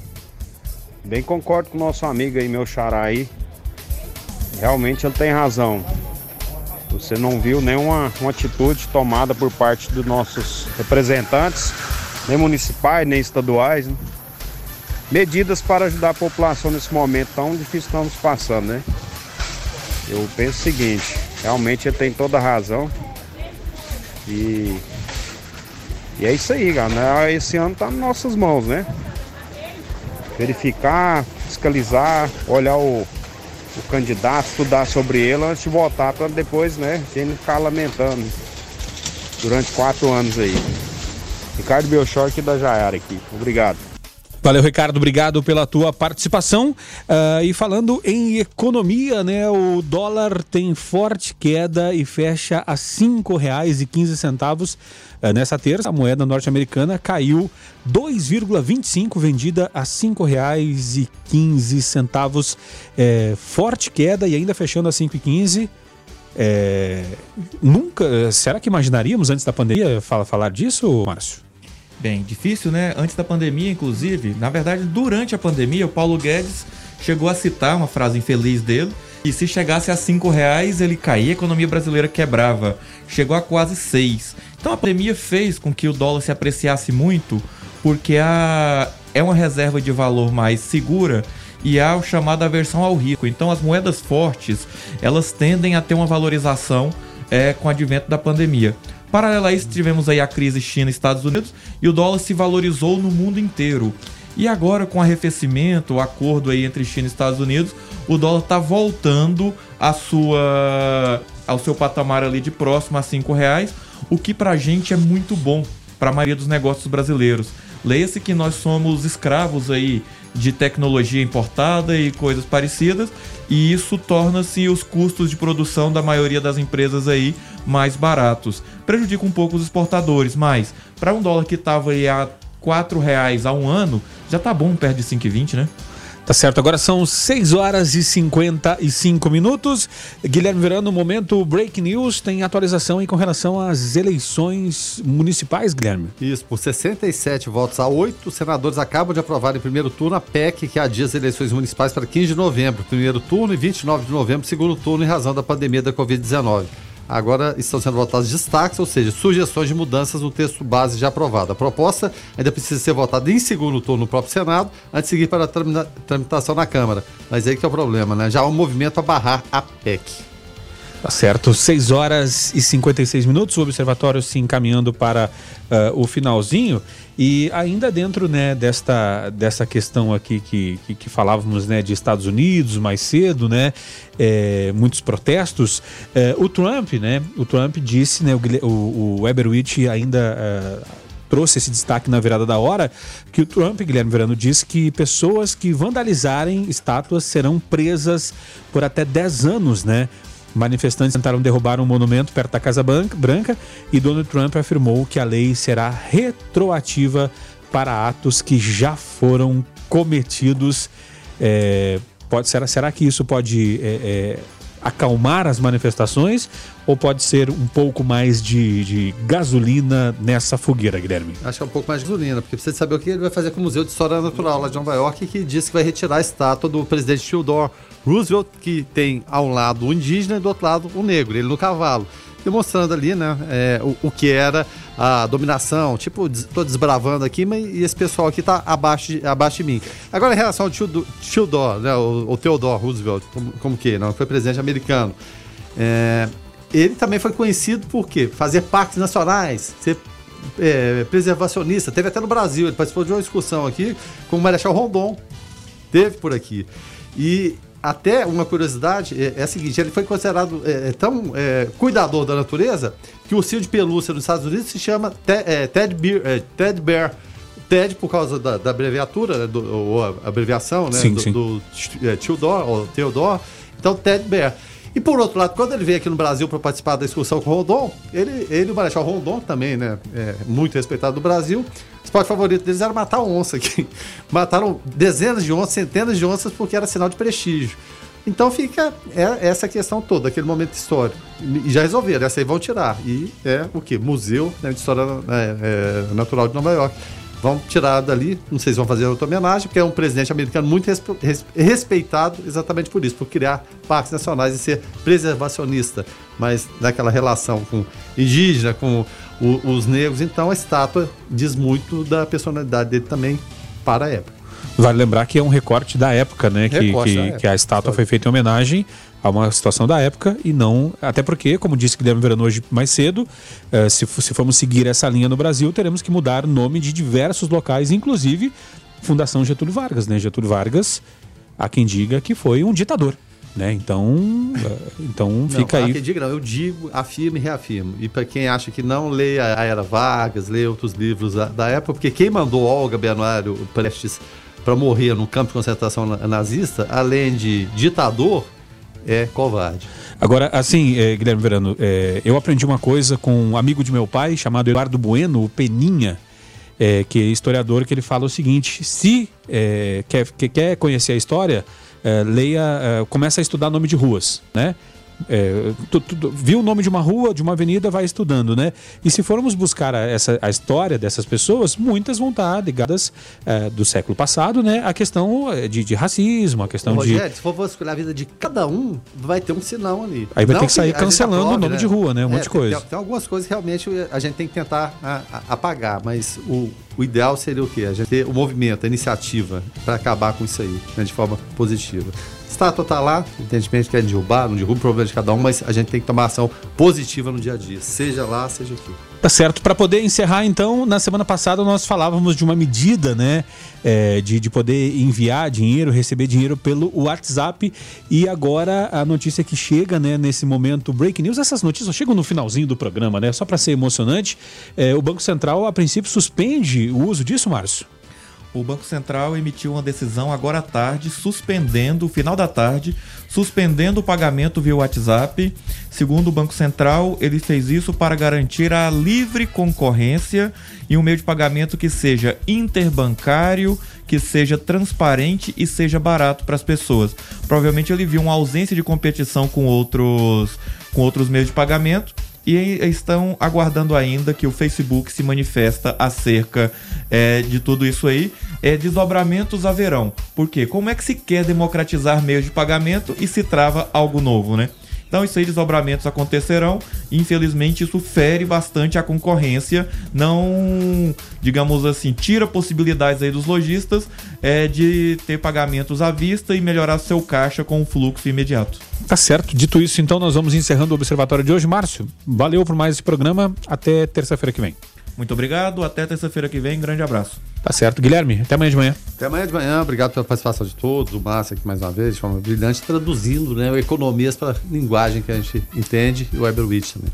Bem concordo com o nosso amigo aí, meu xará aí. Realmente ele tem razão. Você não viu nenhuma uma atitude tomada por parte dos nossos representantes, nem municipais, nem estaduais. né? Medidas para ajudar a população nesse momento tão difícil que estamos passando, né? Eu penso o seguinte, realmente ele tem toda a razão. E, e é isso aí, cara. Esse ano tá nas nossas mãos, né? Verificar, fiscalizar, olhar o, o candidato, estudar sobre ele antes de votar, para depois, né, não ficar lamentando durante quatro anos aí. Ricardo Belchor aqui da Jaiara aqui. Obrigado. Valeu, Ricardo. Obrigado pela tua participação. Ah, e falando em economia, né? O dólar tem forte queda e fecha a R$ 5,15 Ah, nessa terça. A moeda norte-americana caiu 2,25, vendida a R$ 5,15. É, forte queda e ainda fechando a 5,15. É, nunca. Será que imaginaríamos antes da pandemia falar disso, Márcio? Bem, difícil, né? Antes da pandemia, inclusive, na verdade, durante a pandemia, o Paulo Guedes chegou a citar uma frase infeliz dele. E se chegasse a cinco reais, ele caía, a economia brasileira quebrava. Chegou a quase seis. Então a pandemia fez com que o dólar se apreciasse muito, porque a... é uma reserva de valor mais segura e há o chamado aversão ao rico. Então as moedas fortes, elas tendem a ter uma valorização é, com o advento da pandemia. Paralelo a isso, tivemos aí a crise China e Estados Unidos e o dólar se valorizou no mundo inteiro. E agora, com o arrefecimento, o acordo aí entre China e Estados Unidos, o dólar está voltando à sua, ao seu patamar ali de próximo a cinco reais, o que pra gente é muito bom para a maioria dos negócios brasileiros. Leia-se que nós somos escravos aí de tecnologia importada e coisas parecidas, e isso torna-se os custos de produção da maioria das empresas aí mais baratos. Prejudica um pouco os exportadores, mas para um dólar que estava aí a R$ reais há um ano, já tá bom perto de 5,20, né? Tá certo, agora são 6 horas e 55 minutos. Guilherme Verano, no momento Break News tem atualização aí com relação às eleições municipais, Guilherme. Isso, por 67 votos a 8, os senadores acabam de aprovar em primeiro turno a PEC que adia as eleições municipais para 15 de novembro, primeiro turno, e 29 de novembro, segundo turno, em razão da pandemia da Covid-19. Agora estão sendo votados destaques, ou seja, sugestões de mudanças no texto base já aprovado. A proposta ainda precisa ser votada em segundo turno no próprio Senado, antes de seguir para a tramitação na Câmara. Mas aí que é o problema, né? Já há um movimento a barrar a PEC. Tá certo, 6 horas e 56 minutos, o observatório se encaminhando para uh, o finalzinho. E ainda dentro né, desta, dessa questão aqui que, que, que falávamos né, de Estados Unidos mais cedo, né, é, muitos protestos, é, o Trump, né, o Trump disse, né, o, o, o Eberwitch ainda. Uh, trouxe esse destaque na virada da hora, que o Trump, Guilherme Verano, disse que pessoas que vandalizarem estátuas serão presas por até 10 anos, né? Manifestantes tentaram derrubar um monumento perto da Casa Branca e Donald Trump afirmou que a lei será retroativa para atos que já foram cometidos. É, pode, será, será que isso pode é, é, acalmar as manifestações ou pode ser um pouco mais de, de, gasolina nessa fogueira, Guilherme? Acho que é um pouco mais de gasolina, porque precisa saber o que ele vai fazer com o Museu de História Natural lá de Nova York, que diz que vai retirar a estátua do presidente Theodore Roosevelt, que tem ao lado o indígena e do outro lado o negro, ele no cavalo. Demonstrando ali, né, é, o, o, que era a dominação. Tipo, estou desbravando aqui, mas e esse pessoal aqui está abaixo de, abaixo de mim. Agora, em relação ao Theodore, né, o, o Theodore Roosevelt, como, como que? Não, foi presidente americano. É, ele também foi conhecido por quê? Fazer parques nacionais, ser é, preservacionista. Teve até no Brasil, ele participou de uma excursão aqui com o Marechal Rondon. Teve por aqui. E até uma curiosidade é, é a seguinte: ele foi considerado é, é tão é, cuidador da natureza que o ursinho de pelúcia dos Estados Unidos se chama Ted, é, Ted, Bear, é, Ted Bear. Ted por causa da, da abreviatura, né, do, ou abreviação né, sim, do, sim. do Theodore, ou Theodore. Então, Ted Bear. E por outro lado, quando ele veio aqui no Brasil para participar da excursão com o Rondon, ele, ele o Marechal Rondon também, né? É, muito respeitado no Brasil. O esporte favorito deles era matar onça aqui. Mataram dezenas de onças, centenas de onças, porque era sinal de prestígio. Então fica é, essa questão toda, aquele momento histórico. E já resolveram, essa aí vão tirar. E é o que? Museu né, de História é, é, Natural de Nova York vão tirar dali, não sei se vão fazer outra homenagem, porque é um presidente americano muito respeitado exatamente por isso, por criar parques nacionais e ser preservacionista, mas naquela relação com indígena, com o, os negros, então a estátua diz muito da personalidade dele também para a época. Vale lembrar que é um recorte da época, né? Que, que, época. que, a estátua foi feita em homenagem a uma situação da época e não. Até porque, como disse Guilherme Verano hoje mais cedo, eh, se, se formos seguir essa linha no Brasil, teremos que mudar o nome de diversos locais, inclusive Fundação Getúlio Vargas, né? Getúlio Vargas, há quem diga que foi um ditador. Né? Então, eh, então fica não, aí. Quem diga, não, eu digo, afirmo e reafirmo. E para quem acha que não, leia a Era Vargas, leia outros livros da, da época, porque quem mandou Olga Benuário Prestes para morrer no campo de concentração nazista, além de ditador, é covarde. Agora, assim, é, Guilherme Verano, é, eu aprendi uma coisa com um amigo de meu pai chamado Eduardo Bueno, o Peninha, é, que é historiador, que ele fala o seguinte: se é, quer, quer conhecer a história, é, leia, é, começa a estudar nome de ruas, né? É, tu, tu, viu o nome de uma rua, de uma avenida, vai estudando, né? E se formos buscar a, essa, a história dessas pessoas, muitas vão estar ligadas é, do século passado, né? A questão é, de, de racismo, a questão Rogério, de. se for escolher a vida de cada um, vai ter um sinal ali. Aí vai Não ter que sair que cancelando aprove, o nome né? de rua, né? Um é, monte de coisa. Tem, tem, algumas coisas que realmente a gente tem que tentar a, a, apagar, mas o, o ideal seria o quê? A gente ter o movimento, a iniciativa para acabar com isso aí, né, de forma positiva estátua tá lá, evidentemente quer derrubar, não derruba o problema de cada um, mas a gente tem que tomar ação positiva no dia a dia, seja lá, seja aqui. Tá certo. Para poder encerrar, então, na semana passada nós falávamos de uma medida, né, é, de, de poder enviar dinheiro, receber dinheiro pelo WhatsApp. E agora a notícia que chega, né, nesse momento break news, essas notícias chegam no finalzinho do programa, né, só para ser emocionante. É, o Banco Central, a princípio, suspende o uso disso, Márcio o Banco Central emitiu uma decisão agora à tarde, suspendendo, final da tarde, suspendendo o pagamento via WhatsApp. Segundo o Banco Central, ele fez isso para garantir a livre concorrência e um meio de pagamento que seja interbancário, que seja transparente e seja barato para as pessoas. Provavelmente ele viu uma ausência de competição com outros, com outros meios de pagamento e estão aguardando ainda que o Facebook se manifesta acerca é, de tudo isso aí. É, desdobramentos haverão. Por quê? Como é que se quer democratizar meios de pagamento e se trava algo novo, né? Então, esses desdobramentos acontecerão. Infelizmente, isso fere bastante a concorrência. Não, digamos assim, tira possibilidades aí dos lojistas é, de ter pagamentos à vista e melhorar seu caixa com o fluxo imediato. Tá certo. Dito isso, então, nós vamos encerrando o observatório de hoje. Márcio, valeu por mais esse programa. Até terça-feira que vem. Muito obrigado. Até terça-feira que vem. Grande abraço. Tá certo. Guilherme, até amanhã de manhã. Até amanhã de manhã. Obrigado pela participação de todos. O Márcio aqui mais uma vez, de forma brilhante, traduzindo né, economias para linguagem que a gente entende e o Weberwitch também.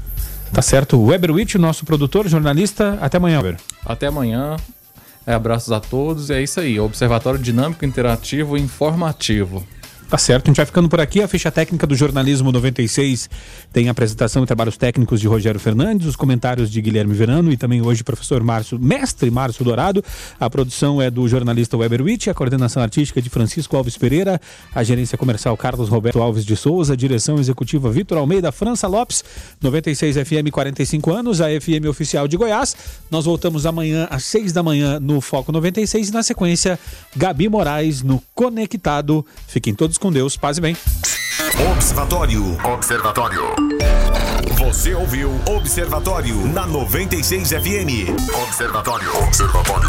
Tá certo. O Weberwitch, nosso produtor, jornalista. Até amanhã, Weber. Até amanhã. É, abraços a todos. E é isso aí. Observatório Dinâmico, Interativo e Informativo. Tá certo, a gente vai ficando por aqui. A ficha técnica do Jornalismo 96 tem a apresentação e trabalhos técnicos de Rogério Fernandes, os comentários de Guilherme Verano e também hoje professor Márcio, mestre Márcio Dourado. A produção é do jornalista Weber Witt, a coordenação artística é de Francisco Alves Pereira, a gerência comercial Carlos Roberto Alves de Souza, a direção executiva Vitor Almeida França Lopes, 96 FM 45 anos, a FM oficial de Goiás. Nós voltamos amanhã às 6 da manhã no Foco 96 e na sequência Gabi Moraes no Conectado. Fiquem todos com Deus, paz e bem. Observatório. Observatório. Você ouviu Observatório na 96 FM. Observatório. Observatório.